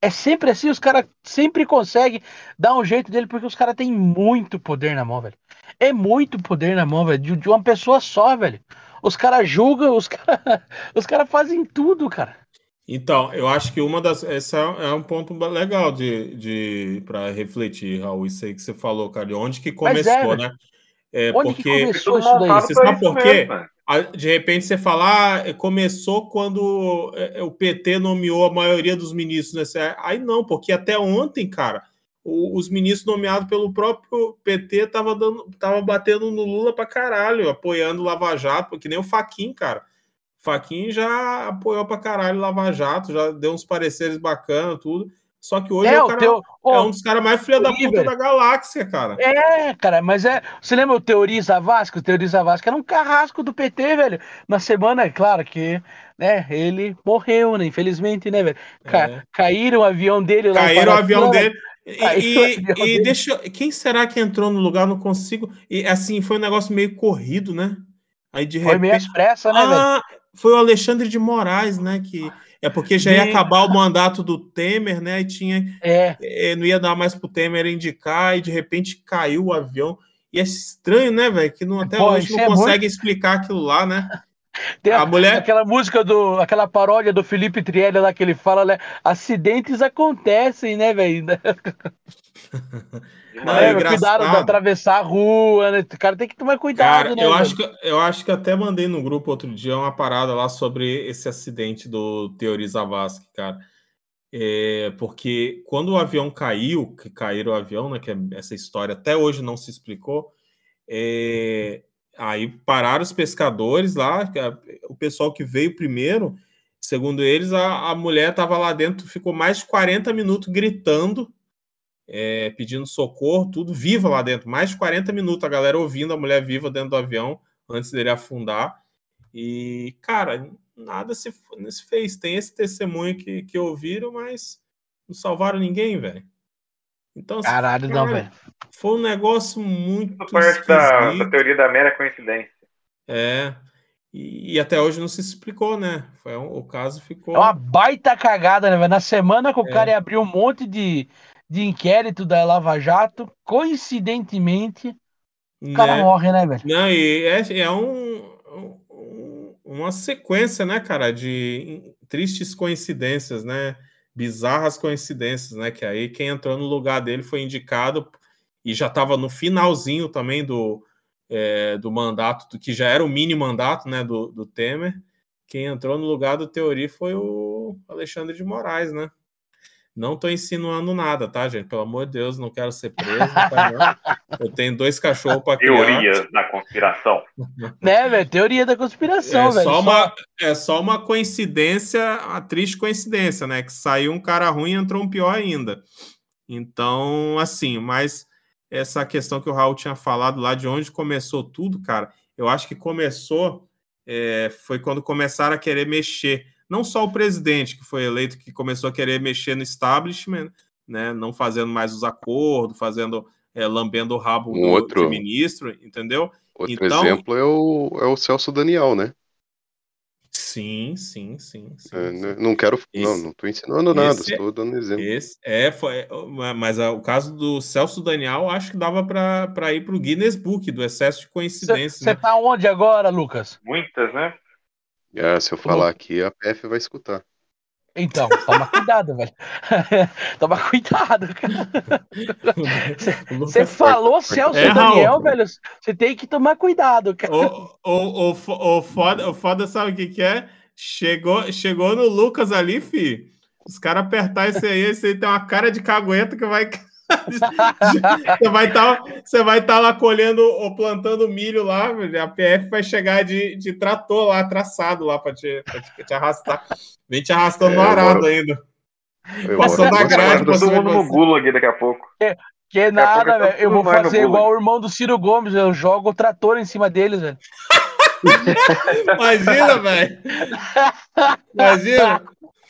É sempre assim, os caras sempre conseguem dar um jeito dele, porque os caras têm muito poder na mão, velho. É muito poder na mão, velho, de, de uma pessoa só, velho. Os caras julgam, os caras *laughs* os cara fazem tudo, cara. Então, eu acho que uma das. Esse é um ponto legal de, de para refletir, Raul, isso aí que você falou, cara, de onde que é, começou, é, né? É, onde porque, que começou isso daí? Você sabe por quê? De repente você fala, ah, começou quando é, o PT nomeou a maioria dos ministros, né? Aí não, porque até ontem, cara, os ministros nomeados pelo próprio PT estavam dando, tava batendo no Lula pra caralho, apoiando o Lava Jato, que nem o Faquin, cara. Faquin já apoiou pra caralho Lava Jato, já deu uns pareceres bacanas, tudo. Só que hoje é, é, cara, teu... é um dos caras mais filha da puta da galáxia, cara. É, cara, mas é. Você lembra o Teoriza Vasco? O Teoriza Vasco era um carrasco do PT, velho. Na semana, é claro que, né, ele morreu, né? Infelizmente, né, velho? Ca é. Caíram o avião dele lá. Caíram o avião dele. E, e, e deixa. Quem será que entrou no lugar? Não consigo. E assim, foi um negócio meio corrido, né? Aí de repente. Foi meio expressa, né, ah, velho? foi o Alexandre de Moraes, né? Que é porque já ia acabar o mandato do Temer, né? E tinha, é. é não ia dar mais pro Temer indicar, e de repente caiu o avião. E é estranho, né, velho? Que não, até Pô, hoje não é consegue muito... explicar aquilo lá, né? *laughs* Tem a, a, mulher... aquela música do. aquela paródia do Felipe Trielli lá que ele fala, né? Acidentes acontecem, né, velho? Não, é, é cuidado de atravessar a rua, né? O cara tem que tomar cuidado, cara, né? Eu acho, que, eu acho que até mandei no grupo outro dia uma parada lá sobre esse acidente do Teori Zavascki, cara. É, porque quando o avião caiu, que caíram o avião, né? Que é essa história até hoje não se explicou. É, aí pararam os pescadores lá, o pessoal que veio primeiro, segundo eles, a, a mulher estava lá dentro, ficou mais de 40 minutos gritando é, pedindo socorro, tudo viva lá dentro. Mais de 40 minutos a galera ouvindo a mulher viva dentro do avião antes dele afundar. E, cara, nada se, se fez. Tem esse testemunho que, que ouviram, mas não salvaram ninguém, velho. Então, Caralho, não, velho. Foi um negócio muito. Parte da, da, teoria da mera coincidência. É. E, e, até hoje não se explicou, né? Foi um, o caso ficou. É uma baita cagada, né, velho? Na semana que o é. cara ia abrir um monte de, de inquérito da Lava Jato, coincidentemente, o cara né? morre, né, velho? Não, e é, é um, um, uma sequência, né, cara, de tristes coincidências, né? Bizarras coincidências, né? Que aí quem entrou no lugar dele foi indicado e já estava no finalzinho também do, é, do mandato, do, que já era o mini mandato, né, do, do Temer. Quem entrou no lugar do Teori foi o Alexandre de Moraes, né? Não estou insinuando nada, tá, gente? Pelo amor de Deus, não quero ser preso. Tá eu tenho dois cachorros para criar. Teoria da conspiração. Né, velho? Teoria da conspiração, é velho. Só uma, é só uma coincidência, uma triste coincidência, né? Que saiu um cara ruim e entrou um pior ainda. Então, assim, mas essa questão que o Raul tinha falado lá de onde começou tudo, cara, eu acho que começou é, foi quando começaram a querer mexer não só o presidente que foi eleito, que começou a querer mexer no establishment, né, não fazendo mais os acordos, fazendo é, lambendo o rabo um do, outro, do ministro, entendeu? Outro então, exemplo é o, é o Celso Daniel, né? Sim, sim, sim. sim, é, sim. Né, não quero. Esse, não, não estou ensinando nada, estou dando exemplo. Esse, é, foi, mas o caso do Celso Daniel, acho que dava para ir para o Guinness Book do excesso de coincidência. Você está né? onde agora, Lucas? Muitas, né? Ah, se eu falar aqui, a PF vai escutar. Então, toma *laughs* cuidado, velho. *laughs* toma cuidado, cara. *laughs* Você falou Celso é, Daniel, Raul. velho. Você tem que tomar cuidado, cara. O, o, o, o, foda, o foda sabe o que, que é? Chegou, chegou no Lucas ali, fi. Os caras apertar esse aí, esse aí tem uma cara de cagueta que vai. *laughs* você vai estar tá, você vai estar tá lá colhendo ou plantando milho lá, a PF vai chegar de, de trator lá, traçado lá para te, te, te, arrastar. Vem te arrastando é, no arado moro, ainda. Passando a grade. Todo mundo no gulag daqui a pouco. É, que nada, velho. Eu vou fazer igual o irmão do Ciro Gomes, eu jogo o trator em cima deles, velho. Imagina, velho. Imagina.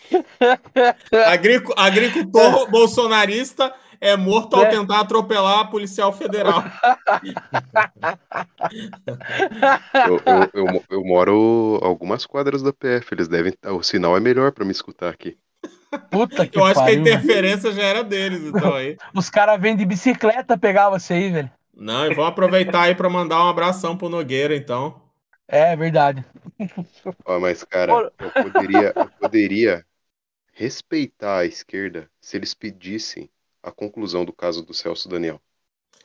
*laughs* Agric agricultor bolsonarista é morto ao é. tentar atropelar a policial federal. eu, eu, eu, eu, moro algumas quadras da PF, eles devem. O sinal é melhor para me escutar aqui. Puta que Eu acho pariu. que a interferência já era deles, então aí. Os caras vêm de bicicleta pegar você aí, velho. Não, e vou aproveitar aí para mandar um abração pro Nogueira, então. É verdade. Oh, mas, cara, eu poderia, eu poderia respeitar a esquerda se eles pedissem a conclusão do caso do Celso Daniel.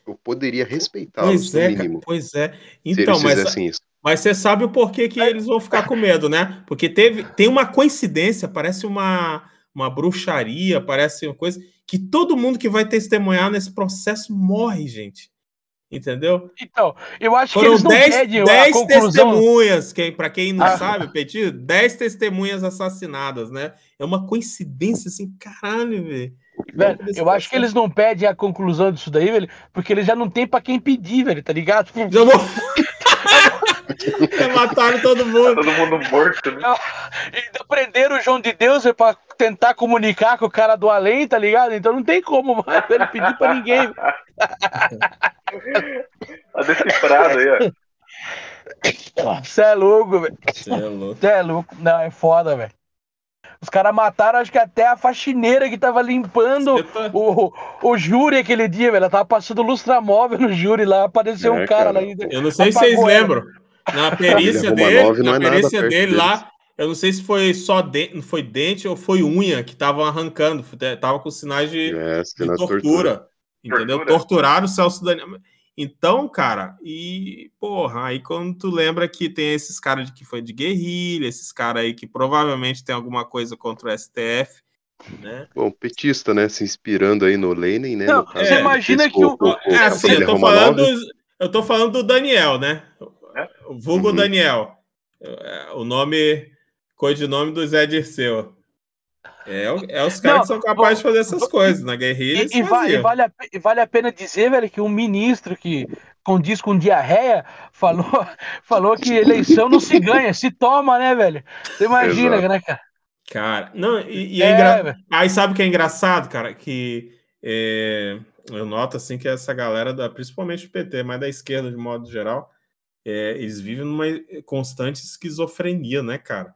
Eu poderia respeitá-los, é, mínimo. Pois é. Então, mas, isso. mas você sabe o porquê que eles vão ficar com medo, né? Porque teve, tem uma coincidência, parece uma, uma bruxaria, parece uma coisa que todo mundo que vai testemunhar nesse processo morre, gente. Entendeu? Então, eu acho Foram que eles não dez, pedem dez conclusão... testemunhas, que, para quem não ah. sabe, Petit, 10 testemunhas assassinadas, né? É uma coincidência assim, caralho, velho. Velho, eu acho que eles não pedem a conclusão disso daí, velho, porque eles já não tem para quem pedir, velho, tá ligado? Já vou... *laughs* mataram todo mundo. Todo mundo morto, né? Ainda prenderam o João de Deus é pra tentar comunicar com o cara do além, tá ligado? Então não tem como *laughs* mais ele pedir pra ninguém. tá decifrado aí, ó. Você é louco, velho. Você é louco. é louco. Não, é foda, velho. Os caras mataram, acho que até a faxineira que tava limpando tá... o, o júri aquele dia, velho. Ela tava passando lustramóvel no júri lá, apareceu é, um cara, cara, lá ainda. Eu não sei se vocês lembram. Na *laughs* perícia dele, na é perícia dele lá, eu não sei se foi só de, foi dente ou foi unha que estavam arrancando, tava com sinais de, é, de tortura, tortura, entendeu? Tortura. Torturaram o Celso Daniel. Então, cara, e porra, aí quando tu lembra que tem esses caras que foi de guerrilha, esses caras aí que provavelmente tem alguma coisa contra o STF, né? Bom, petista, né? Se inspirando aí no Lenin, né? Não, você imagina que o. é assim, eu tô, falando, eu tô falando do Daniel, né? É? O vulgo uhum. Daniel. É, o nome, codinome do Zé Dirceu. É, é os caras que são capazes de fazer essas coisas na guerrilha. E, e, vale, vale, a, vale a pena dizer, velho, que um ministro que condiz com diarreia falou, *laughs* falou que eleição não se ganha, se toma, né, velho? Você imagina, Exato. né, cara? Cara, não, e, e é, é engra... Aí sabe o que é engraçado, cara? Que é, eu noto assim que essa galera, da, principalmente o PT, mas da esquerda de modo geral, é, eles vivem numa constante esquizofrenia, né, cara?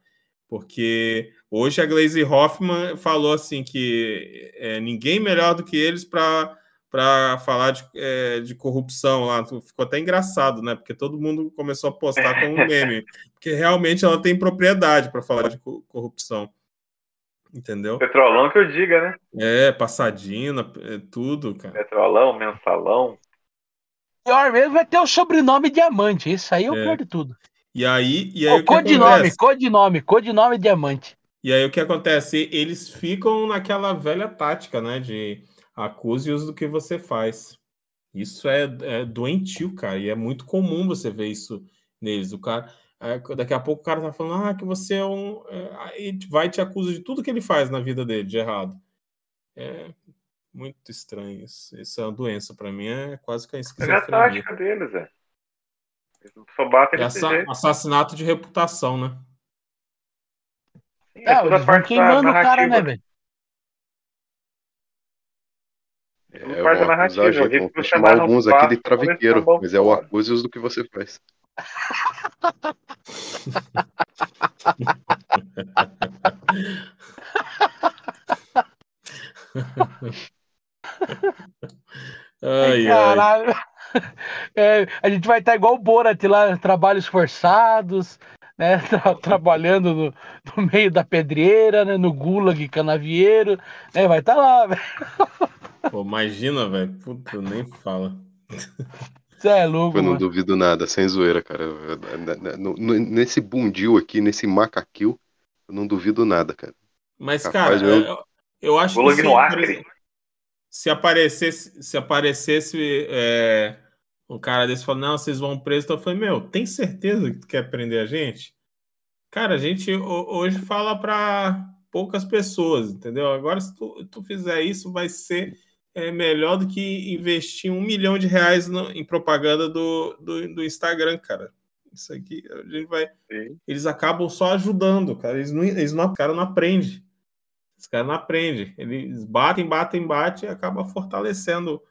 Porque hoje a Glaze Hoffman falou assim que é, ninguém melhor do que eles para para falar de, é, de corrupção lá. Ficou até engraçado, né? Porque todo mundo começou a postar como um meme. *laughs* Porque realmente ela tem propriedade para falar de corrupção. Entendeu? Petrolão que eu diga, né? É, passadina, é tudo, cara. Petrolão, mensalão. Pior mesmo é ter o sobrenome diamante. Isso aí é o pior de tudo. E aí. E aí oh, codinome, codinome, codinome diamante. E aí o que acontece? Eles ficam naquela velha tática, né? De acuse-os do que você faz. Isso é, é, doentio, cara, e é muito comum você ver isso neles. O cara, é, daqui a pouco o cara tá falando, ah, que você é um. É, vai te acusa de tudo que ele faz na vida dele de errado. É muito estranho isso. Isso é uma doença, para mim é quase que a esquizofrenia. É a tática deles, é. Só batem é assa assassinato de reputação, né? É, é eles vão queimando o cara, né, velho? É, parte da narrativa. Gente, vamos chamar alguns aqui de traviqueiro, mas é o acuse do que você faz. ai, Caralho. Ai. *laughs* É, a gente vai estar igual o Borat lá, trabalhos forçados, né? *laughs* Tra trabalhando no, no, meio da pedreira, né? No gulag canavieiro, né? Vai estar lá, *laughs* velho. Pô, imagina, velho. Puta, nem fala. Você é louco. Eu não mano. duvido nada, sem zoeira, cara. Nesse bundil aqui, nesse macaquil, eu não duvido nada, cara. Mas, Capaz cara, eu... eu, acho Gulag que. no Acre. se aparecesse, se aparecesse é, um cara desse falando, não, vocês vão preso, então eu falei, meu, tem certeza que tu quer prender a gente? Cara, a gente hoje fala para poucas pessoas, entendeu? Agora, se tu, tu fizer isso, vai ser é, melhor do que investir um milhão de reais no, em propaganda do, do, do, Instagram, cara. Isso aqui, a gente vai. Sim. Eles acabam só ajudando, cara. Eles não, eles não, cara não aprende. Esse cara não aprende. Eles batem, batem, batem e acaba fortalecendo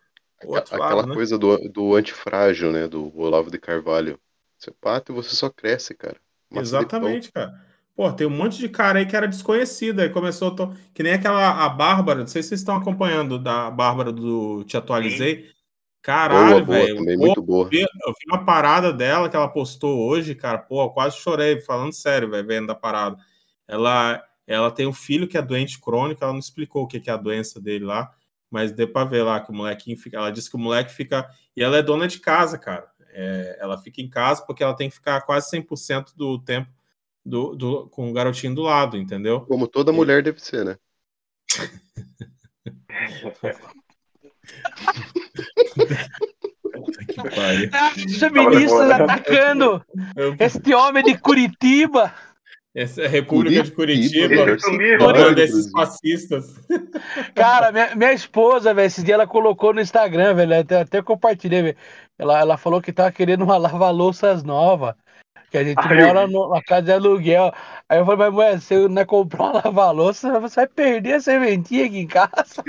outro Aquela lado, né? coisa do, do antifrágil, né? Do Olavo de Carvalho. Você bate e você só cresce, cara. Massa Exatamente, cara. Pô, tem um monte de cara aí que era desconhecido, aí começou, to... que nem aquela, a Bárbara, não sei se vocês estão acompanhando, da Bárbara do Te Atualizei. Caralho, velho. Muito boa. Eu vi, eu vi uma parada dela que ela postou hoje, cara, pô, eu quase chorei, falando sério, velho, vendo a parada. Ela, ela tem um filho que é doente crônico, ela não explicou o que é a doença dele lá, mas deu pra ver lá que o molequinho fica, ela disse que o moleque fica, e ela é dona de casa, cara. É, ela fica em casa porque ela tem que ficar quase 100% do tempo do, do, com o garotinho do lado, entendeu? Como toda e... mulher deve ser, né? *laughs* Feministas atacando este homem de Curitiba. Essa é a República Curitiba, de Curitiba, desses fascistas. *laughs* Cara, minha, minha esposa, velho, esse dia ela colocou no Instagram, velho, até, até compartilhei, velho. Ela, ela falou que tava querendo uma *laughs* lava-louças nova que a gente Ai, mora na casa de aluguel. Aí eu falei, mas mulher, você não é comprou uma lava-louça, você vai perder a serventia aqui em casa. *laughs*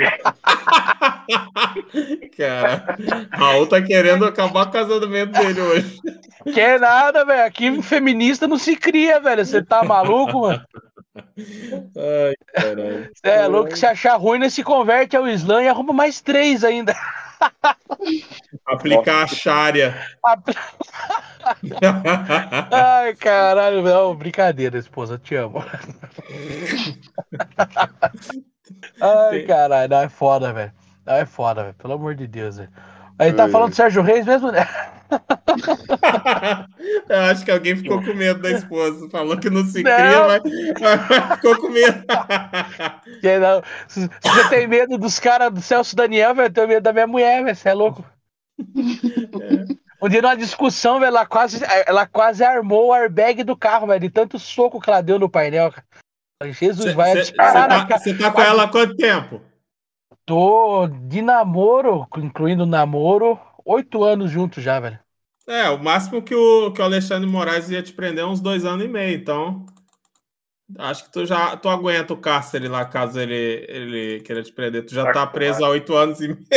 Cara, Raul tá querendo acabar o casamento dele hoje. Quer nada, velho. Aqui feminista não se cria, velho. Você tá maluco, mano? Ai, caralho. Você é louco, se achar ruim, não se converte ao Islã e arruma mais três ainda. *laughs* Aplicar a Sharia. *laughs* Ai, caralho, não, brincadeira, esposa, te amo. *laughs* Ai, caralho, não, é foda, velho. Não, é foda, velho, pelo amor de Deus, velho. Aí tá falando do Sérgio Reis mesmo, né? *laughs* Eu acho que alguém ficou com medo da esposa. Falou que não se não. cria, mas, mas, ficou com medo. *laughs* Não. Se você tem medo dos caras do Celso Daniel, velho, eu tenho medo da minha mulher, velho. Você é louco. É. Um dia numa discussão, velho, ela quase, ela quase armou o airbag do carro, velho, de tanto soco que ela deu no painel, cara. Jesus, cê, vai Você tá, tá com ela há quanto tempo? Tô de namoro, incluindo namoro, oito anos juntos já, velho. É, o máximo que o, que o Alexandre Moraes ia te prender é uns dois anos e meio, então. Acho que tu já tu aguenta o cárcere lá, caso ele, ele queira te prender. Tu já tá, tá preso há oito anos e meio. *laughs*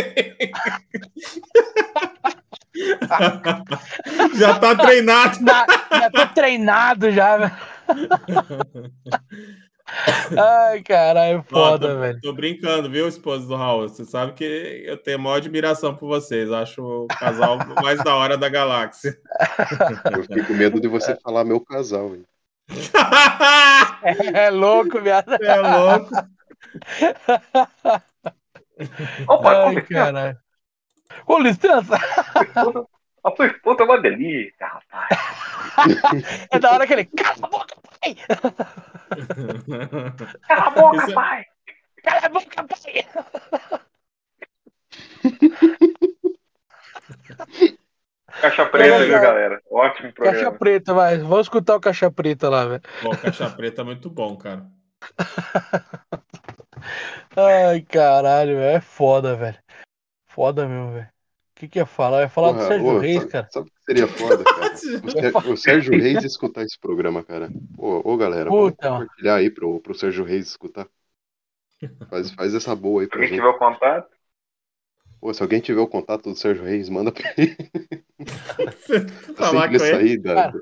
*laughs* já tá treinado. Já, já tô treinado já, velho. *laughs* Ai, caralho, foda, tô, velho. Tô brincando, viu, esposa do Raul? Você sabe que eu tenho maior admiração por vocês. Acho o casal *laughs* mais da hora da galáxia. *laughs* Eu fiquei com medo de você falar meu casal, hein? É, é louco, viado. É louco. *laughs* Opa, Ai, caralho. Com licença. A tua esposa é uma delícia, rapaz. *laughs* É da hora que ele. Cala a boca, pai! *laughs* Cala a boca, Isso... É- pai! Cala a boca, pai! *laughs* Caixa preta, viu, galera? Ótimo programa. Caixa preta, vai. Vamos escutar o caixa preta lá, velho. Bom, caixa preta é muito bom, cara. Ai, caralho, é foda, velho. Foda mesmo, velho que, que ia falar? Eu ia falar Porra, do Sérgio ô, Reis, sabe, cara. Sabe o que seria foda, *laughs* cara? O, o Sérgio Reis escutar esse programa, cara. Ô, ô galera, vamos compartilhar aí pro, pro Sérgio Reis escutar. Faz, faz essa boa aí pra gente. tiver o contato? Pô, se alguém tiver o contato do Sérgio Reis, manda pra ele. *laughs* Falar com ele. Da, cara,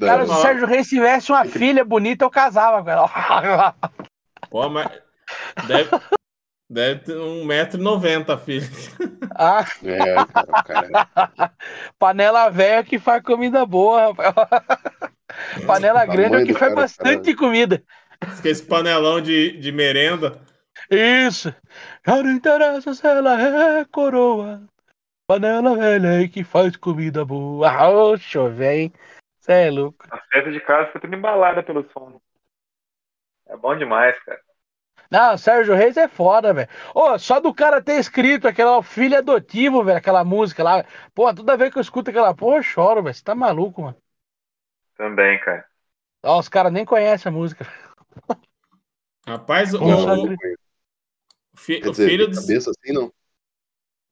da, cara se o Sérgio Reis tivesse uma filha bonita, eu casava com ela. Pô, mas deve, Deve ter 1,90m, filho. Ah. É, cara, cara. *laughs* Panela velha que faz comida boa, rapaz. Panela grande é que faz cara, bastante cara. comida. Esse panelão de, de merenda. Isso. Já não interessa se ela é coroa. Panela velha aí que faz comida boa. Oxe, velho. Você é louco. A festa de casa foi tudo embalada pelo som. É bom demais, cara. Não, Sérgio Reis é foda, velho. Ô, só do cara ter escrito aquela filho adotivo, velho, aquela música lá. Pô, toda vez que eu escuto aquela porra, eu choro, velho. Você tá maluco, mano. Também, cara. Ó, os caras nem conhecem a música. *laughs* Rapaz, o, o, fi, o filho do. Cabeça assim, não?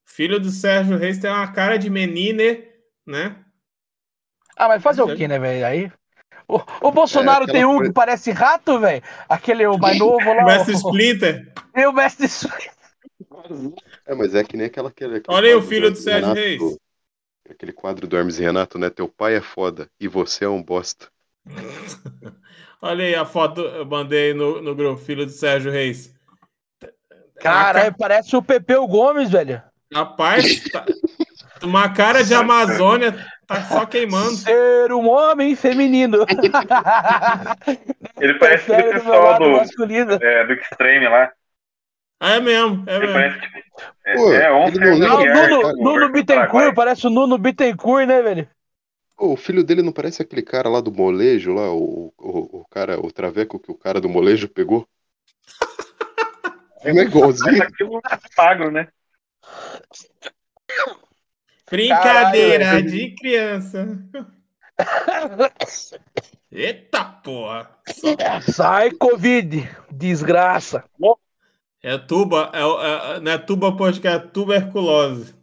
Filho do Sérgio Reis tem uma cara de menine, né? Ah, mas fazer o quê, né, velho? Aí. O, o Bolsonaro é, tem um coisa... que parece rato, velho. Aquele o mais novo lá. o Mestre Splinter. E o Mestre Splinter. É, mas é que nem aquela. Aquele Olha aí o filho do, do Sérgio Renato, Reis. Aquele quadro do Hermes e Renato, né? Teu pai é foda e você é um bosta. *laughs* Olha aí a foto, eu mandei no, no grupo, filho do Sérgio Reis. Cara, parece o Pepeu Gomes, velho. Rapaz, tá... uma cara de Amazônia tá só queimando. Ser um homem feminino. *laughs* Ele parece aquele pessoal do, é, do Extreme lá. Ah, é mesmo, é mesmo. Parece, tipo, é, Pô, é, um não, Nuno, Nuno Bittencourt, parece o Nuno Bittencourt, né, velho? o filho dele não parece aquele cara lá do molejo, lá, o, o, o cara, o traveco que o cara do molejo pegou? *laughs* É igualzinho. aquilo magro, né? Brincadeira Caralho, de criança. *laughs* Eita porra! Sai, Covid, desgraça. É tuba, é, é, não é tuba que é tuberculose.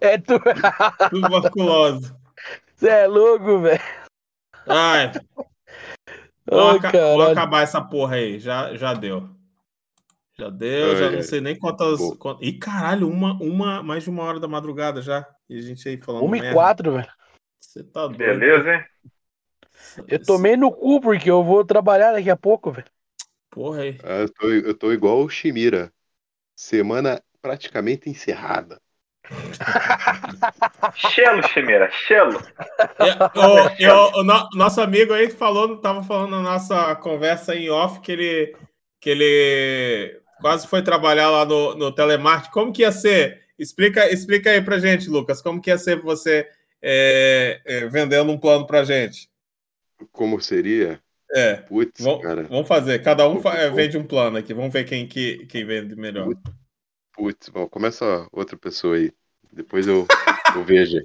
É tu... *laughs* tuberculose. Você é louco, velho. Ai. Vamos, aca vamos, acabar essa porra aí. Já, já deu. Já deu, já não sei nem quantas. Quantas... Ih, caralho, uma, uma, mais de uma hora da madrugada já. E a gente aí falando. Uma e quatro, velho. Você tá doido. Beleza, hein? Eu tomei no cu porque eu vou trabalhar daqui a pouco, velho. Porra aí. Ah, eu, tô, eu tô igual o Shimira. Semana praticamente encerrada. *laughs* Chelo, Chimeira, Chelo. É, o, o, o no, nosso amigo aí falou, tava falando na nossa conversa em off que ele, que ele quase foi trabalhar lá no, no telemarketing. Como que ia ser? Explica, explica aí pra gente, Lucas, como que ia ser você é, é, vendendo um plano pra gente? Como seria? É. Putz, vamos, cara. Vamos fazer. Cada um vende um plano aqui. Vamos ver quem, que, quem vende melhor. Putz. Bom, começa outra pessoa aí. Depois eu, *laughs* eu vejo.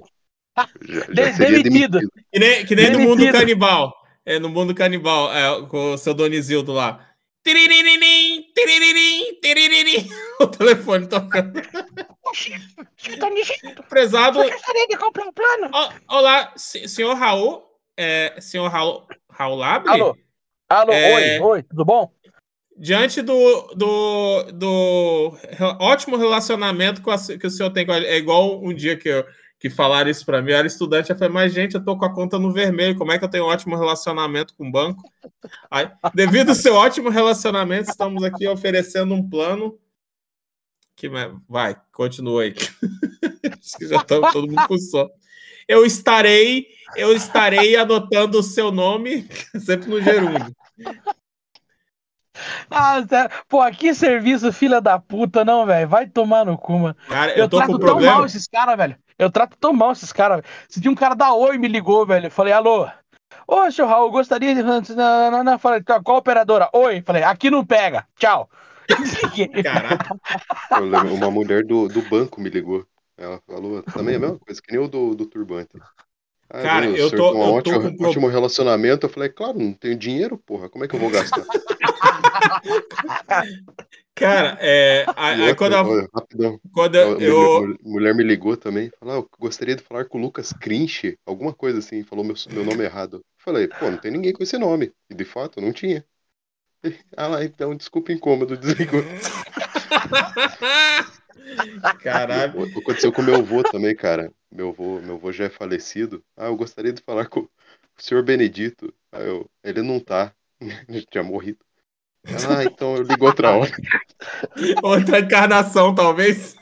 Já, já seria demitido. demitido. Que nem, que nem no mundo canibal. É, no mundo canibal, é, com o seu Donizildo lá. Tiriririm. *laughs* O telefone tocando. Prezado. Eu gostaria de comprar um plano. olá, senhor Raul. É, senhor Raul, Raul Labre? Alô, Alô é, oi, oi, tudo bom? diante do, do, do ótimo relacionamento que o senhor tem com a, é igual um dia que, eu, que falaram isso para mim, eu era estudante, eu falei, mas gente, eu tô com a conta no vermelho, como é que eu tenho um ótimo relacionamento com o banco? Aí, devido ao seu ótimo relacionamento, estamos aqui oferecendo um plano que vai, continua aí. *laughs* Já tá todo mundo com sono. Eu estarei, eu estarei anotando o seu nome *laughs* sempre no gerúndio. Ah, pô, que serviço, filha da puta, não, velho. Vai tomar no cu, mano. Cara, eu, eu tô trato com tão problema. mal esses caras, velho. Eu trato tão mal esses caras. Se tinha um cara da Oi me ligou, velho. Eu falei, alô. Ô, seu Raul, gostaria de. Não, não, não. Falei, qual operadora? Oi. Falei, aqui não pega. Tchau. Caraca. Uma mulher do, do banco me ligou. Ela falou também a mesma coisa, que nem o do, do turbante. Ah, Cara, eu tô, um eu ótimo, tô com... ótimo relacionamento. Eu falei, claro, não tenho dinheiro, porra. Como é que eu vou gastar? *laughs* Cara, é, aí, quando, olha, rapidão. quando eu. Mulher, mulher me ligou também. Falou, ah, eu gostaria de falar com o Lucas Crinche, alguma coisa assim. Falou meu, meu nome errado. Eu falei, pô, não tem ninguém com esse nome. E de fato, não tinha. *laughs* Ah lá, então, desculpa incômodo, desligou. *laughs* Caralho. Aconteceu com meu avô também, cara. Meu avô, meu avô já é falecido. Ah, eu gostaria de falar com o senhor Benedito. Ah, eu, ele não tá. *laughs* Ele tinha morrido. Ah, então eu ligo outra hora. Outra encarnação, talvez.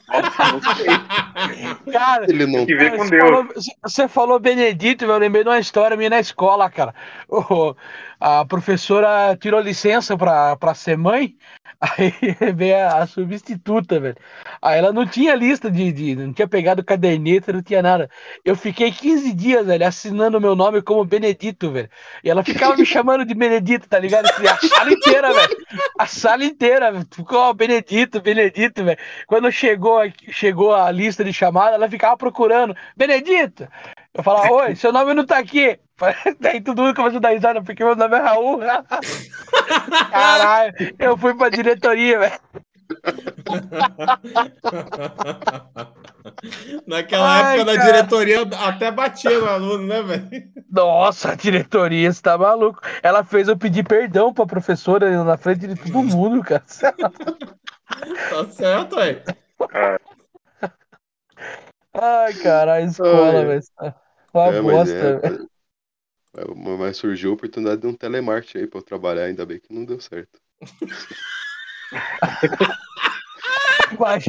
Cara, *laughs* ele não... que ver com você Deus. Falou, você falou Benedito, eu lembrei de uma história minha na escola, cara. O, a professora tirou licença pra, pra ser mãe, *laughs* aí veio a, a substituta, velho. Aí ela não tinha lista de, de. Não tinha pegado caderneta, não tinha nada. Eu fiquei 15 dias, velho, assinando o meu nome como Benedito, velho. E ela ficava me chamando de Benedito, tá ligado? A sala inteira, velho. A sala inteira, ficou ó, Benedito, Benedito, velho. Quando chegou, chegou a lista de chamada, ela ficava procurando, Benedito! Eu falava, oi, seu nome não tá aqui. *laughs* Daí todo mundo começou a dar risada, porque meu nome é Raul. *laughs* Caralho, eu fui pra diretoria, velho. *laughs* Naquela Ai, época, cara. na diretoria até batia no aluno, né, velho? Nossa, a diretoria, você tá maluco. Ela fez eu pedir perdão pra professora na frente de todo mundo, cara. tá certo, velho. *laughs* Ai, cara, a escola, velho. Uma é, bosta, velho. É, mas surgiu a oportunidade de um telemarketing aí pra eu trabalhar, ainda bem que não deu certo. *laughs* Mas,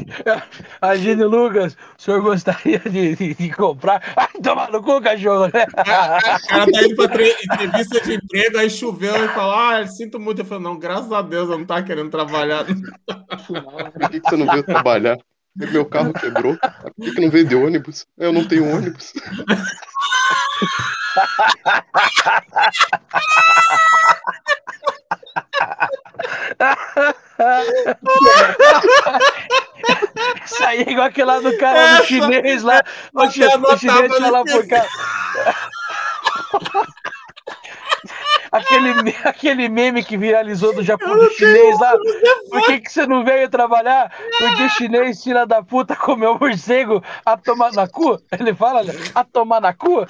Agine Lucas, o senhor gostaria de, de, de comprar? Ai, toma no cu, cachorro, né? *laughs* O cara tá indo pra entrevista de emprego, aí choveu e falou: Ah, sinto muito. Eu falei: Não, graças a Deus, eu não tá querendo trabalhar. Por que, que você não veio trabalhar? Meu carro quebrou. Por que, que não veio de ônibus? Eu não tenho ônibus. *laughs* Isso aí é igual aquele lá do cara do chinês lá. O, chinês, o chinês lá por cá aquele, *laughs* aquele meme que viralizou do Japão chinês lá. Por que, que você não veio trabalhar? Porque o chinês, filha da puta, *laughs* comeu morcego a tomar na cu? Ele fala, né? A tomar na cu? *laughs*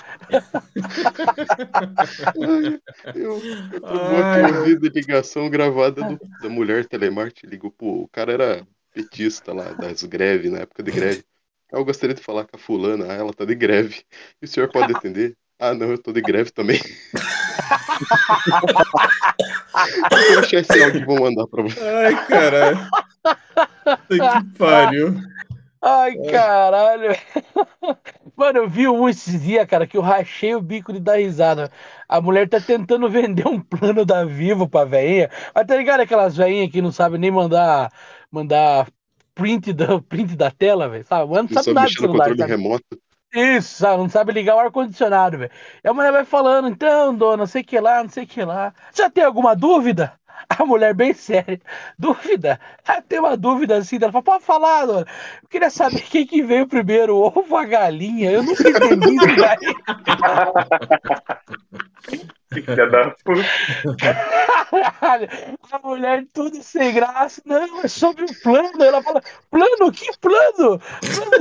eu, eu tô ouvindo ligação gravada do, da mulher telemarketing. Ligou, pô, o cara era petista lá das greves, na época de greve. Eu gostaria de falar com a fulana, ah, ela tá de greve. E o senhor pode atender? Ah, não, eu tô de greve também. Eu achei esse áudio vou mandar pra você. Ai, caralho. Que pariu. Ai, caralho. Mano, eu vi um esses dias, cara, que eu rachei o bico de dar risada. A mulher tá tentando vender um plano da Vivo pra veinha. Mas tá ligado aquelas veinhas que não sabem nem mandar, mandar print da, print da tela, velho? Sabe? Não, não sabe nada do celular. Controle remoto. Isso, sabe? Não sabe ligar o ar-condicionado, velho. E a mulher vai falando, então, dona, não sei que lá, não sei que lá. Já tem alguma dúvida? *laughs* A mulher bem séria. Dúvida? Ah, tem uma dúvida assim. Ela fala, pode falar, dona. Eu queria saber quem que veio primeiro, o ovo ou a galinha. Eu nunca entendi isso daí. *laughs* Filha da puta. A mulher tudo sem graça. Não, é sobre o plano. Ela fala, plano? Que plano?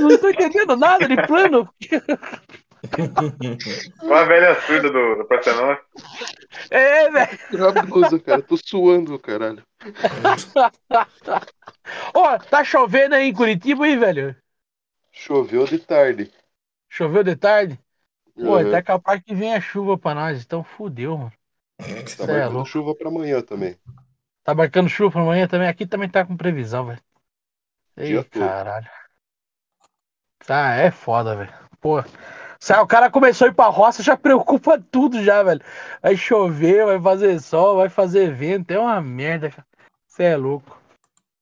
Não estou entendendo nada de plano. *laughs* Uma velha surda do, do Parcenon. É, velho. Maravilhoso, cara. Tô suando, caralho. Ó, oh, tá chovendo aí em Curitiba, aí, velho? Choveu de tarde. Choveu de tarde? Pô, uhum. até capaz que venha chuva pra nós, então fudeu, mano. Tá é marcando é chuva pra amanhã também. Tá marcando chuva pra amanhã também? Aqui também tá com previsão, velho. Ei, caralho. Tá, é foda, velho. Pô. O cara começou a ir pra roça, já *laughs* preocupa tudo já, velho. Vai chover, vai fazer sol, vai fazer vento. É uma merda, cara. Você é louco.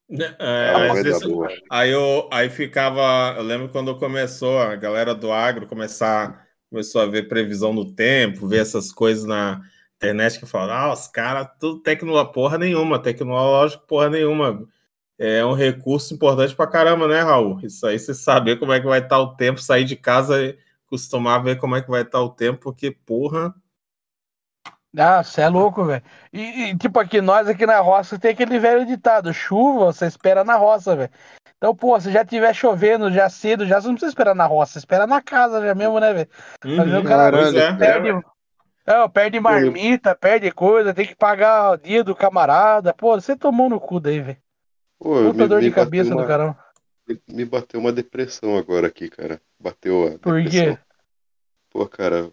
Né, é, vezes, aí eu aí ficava. Eu lembro quando começou a galera do agro começar começou a ver previsão do tempo, ver essas coisas na internet que falam, ah, os caras, tudo tecnologia, porra nenhuma, tecnológico, porra nenhuma. É um recurso importante pra caramba, né, Raul? Isso aí, você saber como é que vai estar o tempo, sair de casa e costumar ver como é que vai estar o tempo, porque, porra. Ah, você é louco, velho. E, e, tipo, aqui, nós aqui na roça tem aquele velho ditado: chuva, você espera na roça, velho. Então, pô, se já tiver chovendo já cedo, já você não precisa esperar na roça, espera na casa já mesmo, né, velho? Uhum, o cara é, perde, é, perde marmita, perde coisa, tem que pagar o dia do camarada. Pô, você tomou no cu daí, velho. Puta dor de cabeça uma, do caramba. Me bateu uma depressão agora aqui, cara. Bateu a Por depressão. quê? Pô, cara,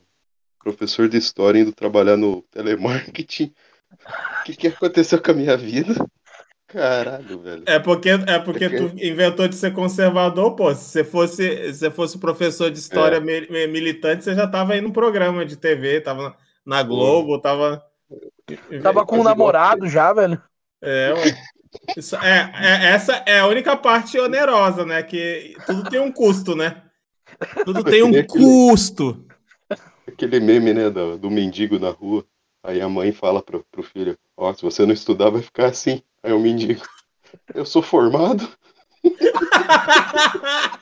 professor de história indo trabalhar no telemarketing. O que, que aconteceu com a minha vida? Caralho, velho. É porque, é porque tu inventou de ser conservador, pô. Se você fosse, se você fosse professor de história é. militante, você já tava aí no programa de TV, tava na Globo, tava. Tava com um namorado já, velho. É, ué. Isso, é, é, essa é a única parte onerosa, né? Que tudo tem um custo, né? Tudo tem um custo. Aquele meme, né, do, do mendigo na rua. Aí a mãe fala pro, pro filho, ó, oh, se você não estudar, vai ficar assim. Aí o mendigo, eu sou formado. *laughs*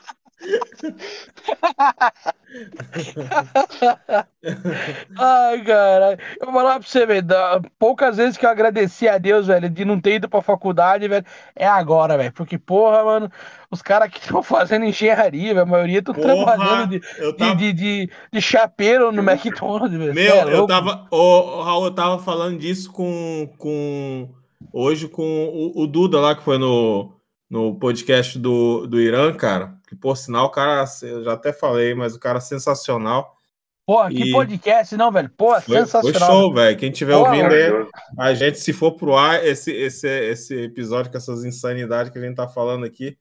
Ai, cara. Eu vou falar pra você, velho. Poucas vezes que eu agradeci a Deus, velho, de não ter ido pra faculdade, velho, é agora, velho. Porque, porra, mano, os caras que estão *laughs* fazendo engenharia, velho, a maioria estão trabalhando de, tava... de, de, de, de, chapeiro no McDonald's, velho. Meu, é eu tava. Ô, oh, Raul, eu tava falando disso com. com hoje com o, o Duda lá, que foi no no podcast do, do Irã, cara. Que por sinal, o cara, eu já até falei, mas o cara é sensacional. Pô, que e... podcast, não, velho? Pô, foi, sensacional. Foi show, velho. Quem tiver Pô, ouvindo aí, a gente, se for pro ar, esse, esse, esse episódio com essas insanidades que a gente tá falando aqui,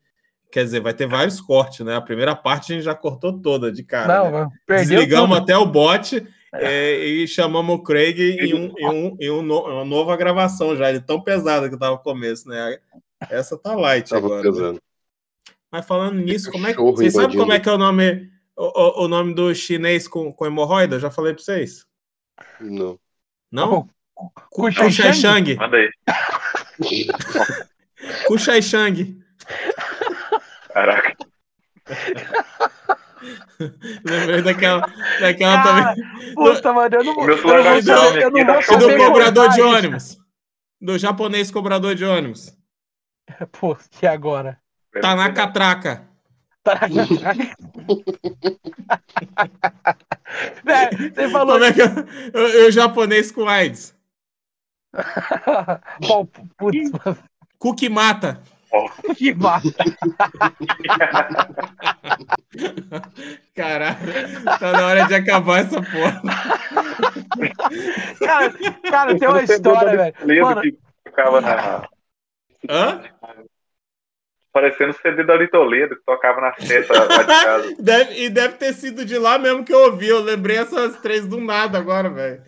quer dizer, vai ter vários cortes, né? A primeira parte a gente já cortou toda de cara. Não, né? Desligamos tudo. até o bot. É, e chamamos o Craig em, um, em, um, em um no, uma nova gravação já, de tão pesada que tava o começo, né? Essa tá light Tava agora. Né? Pesando. Né? Mas falando nisso, como é que. Vocês sabem como é que é o nome, o, o nome do chinês com, com hemorroida? Eu já falei pra vocês. Não. Não? Kushai Shang. Manda aí. *laughs* Kushai Shang. Caraca. *laughs* Lembrei daquela, daquela Cara, também. Puta, mano, eu não vou. Meu celular vai dar, eu não vou Do cobrador de ônibus. Do japonês cobrador de ônibus. *laughs* Pô, e agora? Tá na catraca. Tá na catraca. Vé, *laughs* você falou. Como é que eu, eu, eu japonês com AIDS? *laughs* Bom, putz. Cookie mata. Que mata. *laughs* Caralho, tá na hora de acabar essa porra. Cara, cara tem uma história, velho. Mano, que ficava na Hã? Parecendo o CD da Litoledo que tocava na festa lá de casa. *laughs* Deve, e deve ter sido de lá mesmo que eu ouvi. Eu lembrei essas três do nada agora, velho.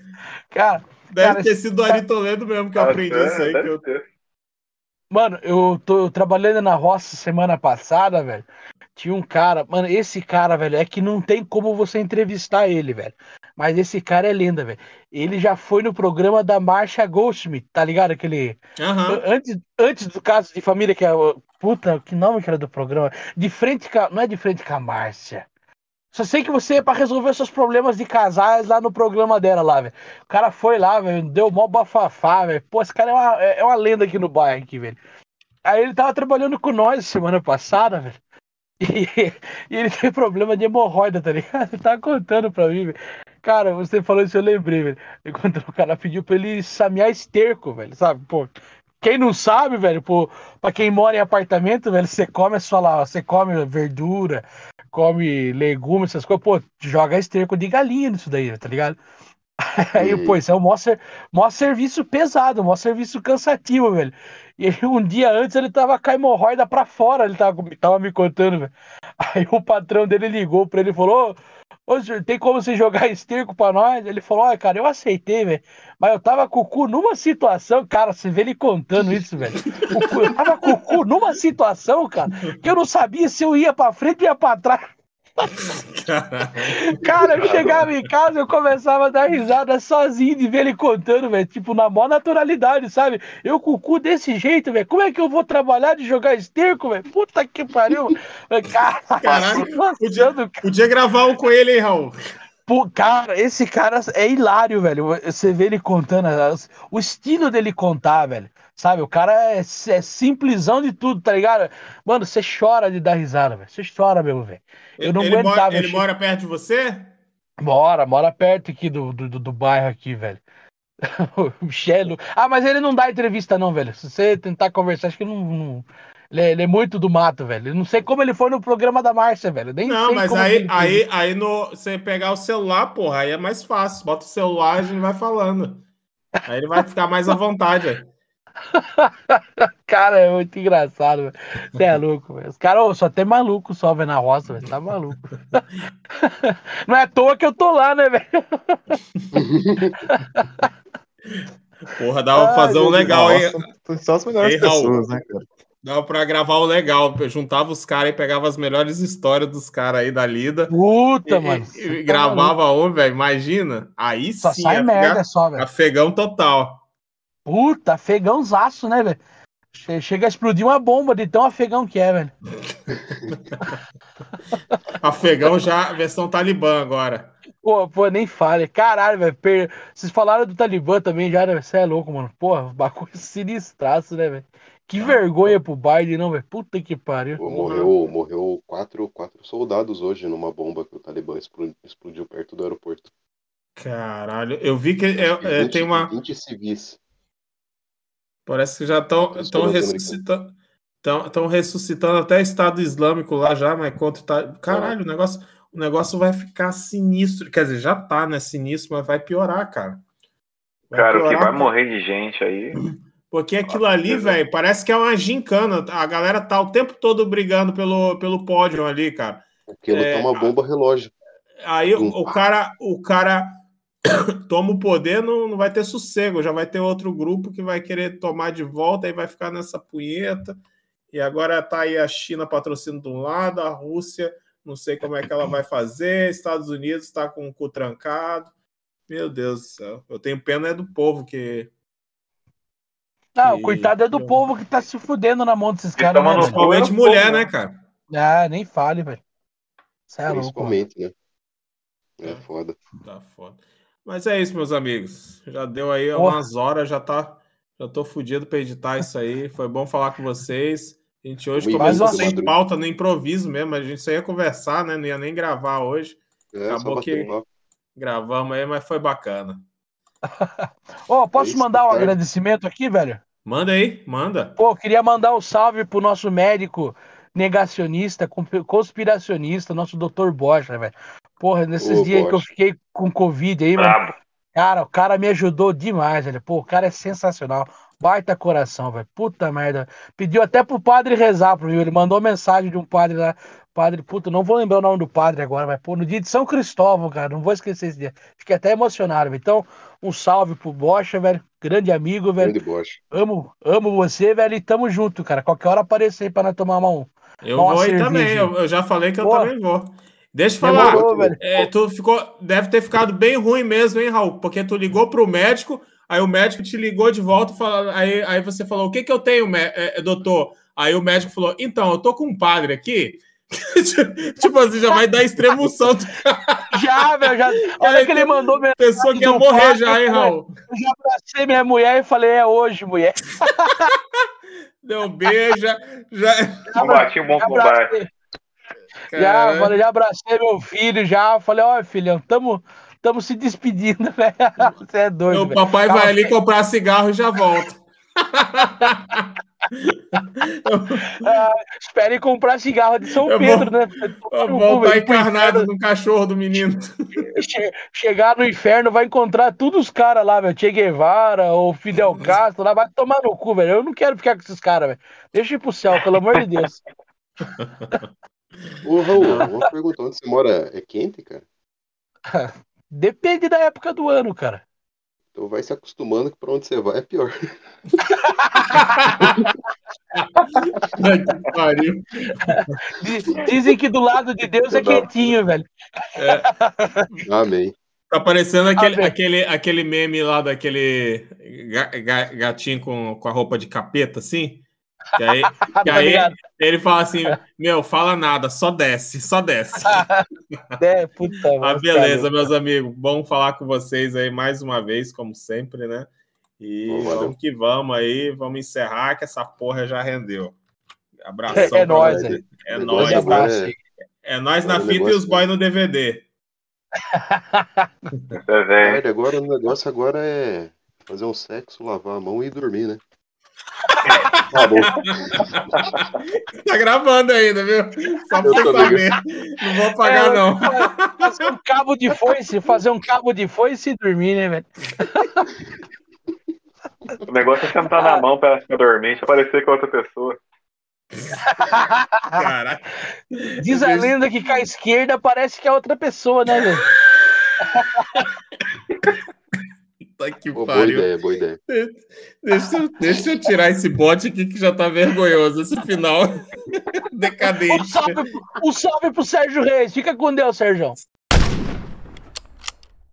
Cara. Deve cara, ter sido do Ari Toledo mesmo que eu aprendi isso aí. Que eu... Mano, eu tô trabalhando na roça semana passada, velho. Tinha um cara, mano, esse cara, velho, é que não tem como você entrevistar ele, velho. Mas esse cara é lenda, velho. Ele já foi no programa da Marcha Goldsmith, tá ligado? Aquele. Uhum. Antes, antes do caso de família, que é. Puta, que nome que era do programa? De frente com. Não é de frente com a Márcia. Só sei que você é pra resolver seus problemas de casais lá no programa dela lá, velho. O cara foi lá, velho, deu mó bafafá, velho. Pô, esse cara é uma, é, é uma lenda aqui no bairro, aqui, velho. Aí ele tava trabalhando com nós semana passada, velho. *laughs* E, e, ele tem problema de hemorroida, tá ligado? Ele tava contando pra mim, velho. Cara, você falou isso, eu lembrei, velho. Quando o cara pediu pra ele samear esterco, velho, sabe? Pô, quem não sabe, velho, pô, pra quem mora em apartamento, velho, você come, só lá, você come verdura, come legumes, essas coisas, pô, joga esterco de galinha nisso daí, tá ligado? *laughs* Aí, pô, isso é um maior, maior serviço pesado, um serviço cansativo, velho. E um dia antes ele tava com a hemorroida pra fora, ele tava, tava me contando, velho. Aí o patrão dele ligou pra ele e falou: Tem como você jogar esterco pra nós? Ele falou: Olha, cara, eu aceitei, velho. Mas eu tava com o cu numa situação, cara, você vê ele contando isso, velho. Eu tava com o cu numa situação, cara, que eu não sabia se eu ia pra frente ou ia pra trás. *laughs* Cara, eu chegava em casa eu começava a dar risada sozinho de ver ele contando, velho. Tipo, na maior naturalidade, sabe? Eu com o cu desse jeito, velho. Como é que eu vou trabalhar de jogar esterco, velho? Puta que pariu. Caralho, *laughs* podia, podia gravar um com ele, hein, Raul? Pô, cara, esse cara é hilário, velho. Você vê ele contando, o estilo dele contar, velho. Sabe, o cara é, é simplesão de tudo, tá ligado? Mano, você chora de dar risada, velho. Você chora mesmo, velho. Eu não ele aguentava. Mora, ele che... mora perto de você? Mora, mora perto aqui do, do, do bairro aqui, velho. *laughs* o Michelo. Ah, mas ele não dá entrevista, não, velho. Se você tentar conversar, acho que não. não... Ele, é, ele, é, muito do mato, velho. Eu não sei como ele foi no programa da Márcia, velho. Nem não, mas aí, aí, aí no, você pegar o celular, porra, aí é mais fácil. Bota o celular e a gente vai falando. Aí ele vai ficar mais à vontade, velho. *laughs* cara, é muito engraçado, velho. Você é louco, velho. Os caras só tem maluco só, velho, na roça, velho. Tá maluco. *laughs* Não é à toa que eu tô lá, né, velho? *laughs* Porra, dá pra fazer um legal, hein? Só as melhores Ei, pessoas, né, cara? Dava pra gravar o legal. Eu juntava os caras e pegava as melhores histórias dos caras aí da lida. Puta, e, mano. E, e tá gravava um, velho. Imagina. Aí só sim. Sai merda só, velho. Afegão total. Puta, afegãozaço, né, velho? Chega a explodir uma bomba de tão afegão que é, velho. *laughs* afegão já, versão Talibã agora. Pô, pô, nem fale. Caralho, velho. Per... Vocês falaram do Talibã também já, né? Você é louco, mano. Porra, *laughs* bagulho sinistraço, né, velho? Que ah, vergonha pro Biden, não, velho. Puta que pariu. Pô, morreu, morreu quatro, quatro soldados hoje numa bomba que o Talibã explodiu perto do aeroporto. Caralho, eu vi que é, é, 20, tem uma. 20 civis. Parece que já estão ressuscitando. Estão ressuscitando até Estado Islâmico lá já, mas contra tá. Caralho, o negócio, o negócio vai ficar sinistro. Quer dizer, já tá, né? Sinistro, mas vai piorar, cara. Vai cara, piorar, o que vai morrer de gente aí. Porque aquilo ali, velho, parece que é uma gincana. A galera tá o tempo todo brigando pelo, pelo pódio ali, cara. Aquilo é, tá uma bomba relógio. Aí o cara, o cara *coughs* toma o poder, não, não vai ter sossego, já vai ter outro grupo que vai querer tomar de volta e vai ficar nessa punheta. E agora tá aí a China patrocinando de um lado, a Rússia, não sei como é que ela vai fazer, Estados Unidos está com o cu trancado. Meu Deus do céu. Eu tenho pena é do povo que não, que... coitado é do povo que tá se fudendo na mão desses caras. Né, Principalmente mulher, né, cara? Ah, nem fale, velho. É Principalmente, né? É foda. Tá foda. Mas é isso, meus amigos. Já deu aí Porra. umas horas, já tá. Já tô fudido pra editar isso aí. Foi bom falar com vocês. A gente hoje Muito começou sem madruga. pauta, no improviso mesmo. A gente só ia conversar, né? Não ia nem gravar hoje. É, Acabou que gravamos aí, mas foi bacana. *laughs* oh, posso é mandar um agradecimento aqui, velho? Manda aí, manda. Pô, queria mandar um salve pro nosso médico negacionista, conspiracionista, nosso doutor Bocha, velho. Porra, nesses Ô, dias Bocha. que eu fiquei com Covid aí, mano. Cara, o cara me ajudou demais, velho. Pô, o cara é sensacional. Baita coração, velho. Puta merda. Pediu até pro padre rezar pro Ele mandou mensagem de um padre lá. Padre, puta, não vou lembrar o nome do padre agora, mas pô, no dia de São Cristóvão, cara, não vou esquecer esse dia. Fiquei até emocionado, velho. Então, um salve pro Bocha, velho. Grande amigo, velho. Grande Bocha. Amo, amo você, velho, e tamo junto, cara. Qualquer hora aparecer aí pra nós tomar uma Eu uma vou aí também, eu, eu, já falei que eu também vou. Deixa eu falar, Demorou, é, tu ficou, deve ter ficado bem ruim mesmo, hein, Raul? Porque tu ligou pro médico, aí o médico te ligou de volta, fala, aí, aí você falou, o que que eu tenho, é, doutor? Aí o médico falou, então, eu tô com um padre aqui, *laughs* tipo assim, já vai dar extremoção do cara. Já, velho, já. Olha aí, que ele mandou mesmo. Pessoa que ia morrer já, hein, Raul? Eu já abracei minha mulher e falei, é hoje, mulher. *laughs* Deu um beijo, já. Combate um bom combate. Já, falei, já abracei meu filho, já. Falei, ó, filhão, tamo, tamo se despedindo, *laughs* velho. Você é doido. Meu papai vai ali comprar cigarro e já volta. ah, espere comprar cigarro de São eu Pedro, vou, né? Eu vou estar encarnado no cachorro do menino. Chegar no inferno, vai encontrar todos os caras lá, velho. Che Guevara ou Fidel Castro, lá vai tomar no cu, velho. Eu não quero ficar com esses caras, velho. Deixa eu ir pro céu, pelo amor de Deus. *laughs* Ô, Raul, uma pergunta: onde você mora é quente, cara? *laughs* Depende da época do ano, cara. Então vai se acostumando que pra onde você vai é pior. que *laughs* pariu. Dizem que do lado de Deus é quentinho, velho. É. Amém. Tá parecendo aquele, aquele, aquele meme lá daquele gatinho com, com a roupa de capeta, assim. Que aí, *laughs* que aí ele fala assim: Meu, fala nada, só desce, só desce. *laughs* é, puta, ah, beleza, meus amigos. Bom falar com vocês aí mais uma vez, como sempre, né? E vamos que vamos aí, vamos encerrar, que essa porra já rendeu. Abração. É, é nóis, é, é nóis. É, é nóis na fita e os boys no DVD. agora o negócio agora é fazer um sexo, lavar a mão e dormir, né? Tá bom. tá gravando ainda, viu? Só pra você saber. Não vou apagar, é, não. Fazer um cabo de foice, fazer um cabo de foice e dormir, né, velho? O negócio é sentar na mão pra ficar dormente, aparecer com outra pessoa. Caraca. Diz a lenda que com a esquerda parece que é outra pessoa, né, velho? *laughs* Puta que Pô, pariu. Boa ideia, boa ideia. Deixa, deixa eu tirar esse bote aqui que já tá vergonhoso, esse final *laughs* decadente. Um salve, um salve pro Sérgio Reis. Fica com Deus, Sérgio.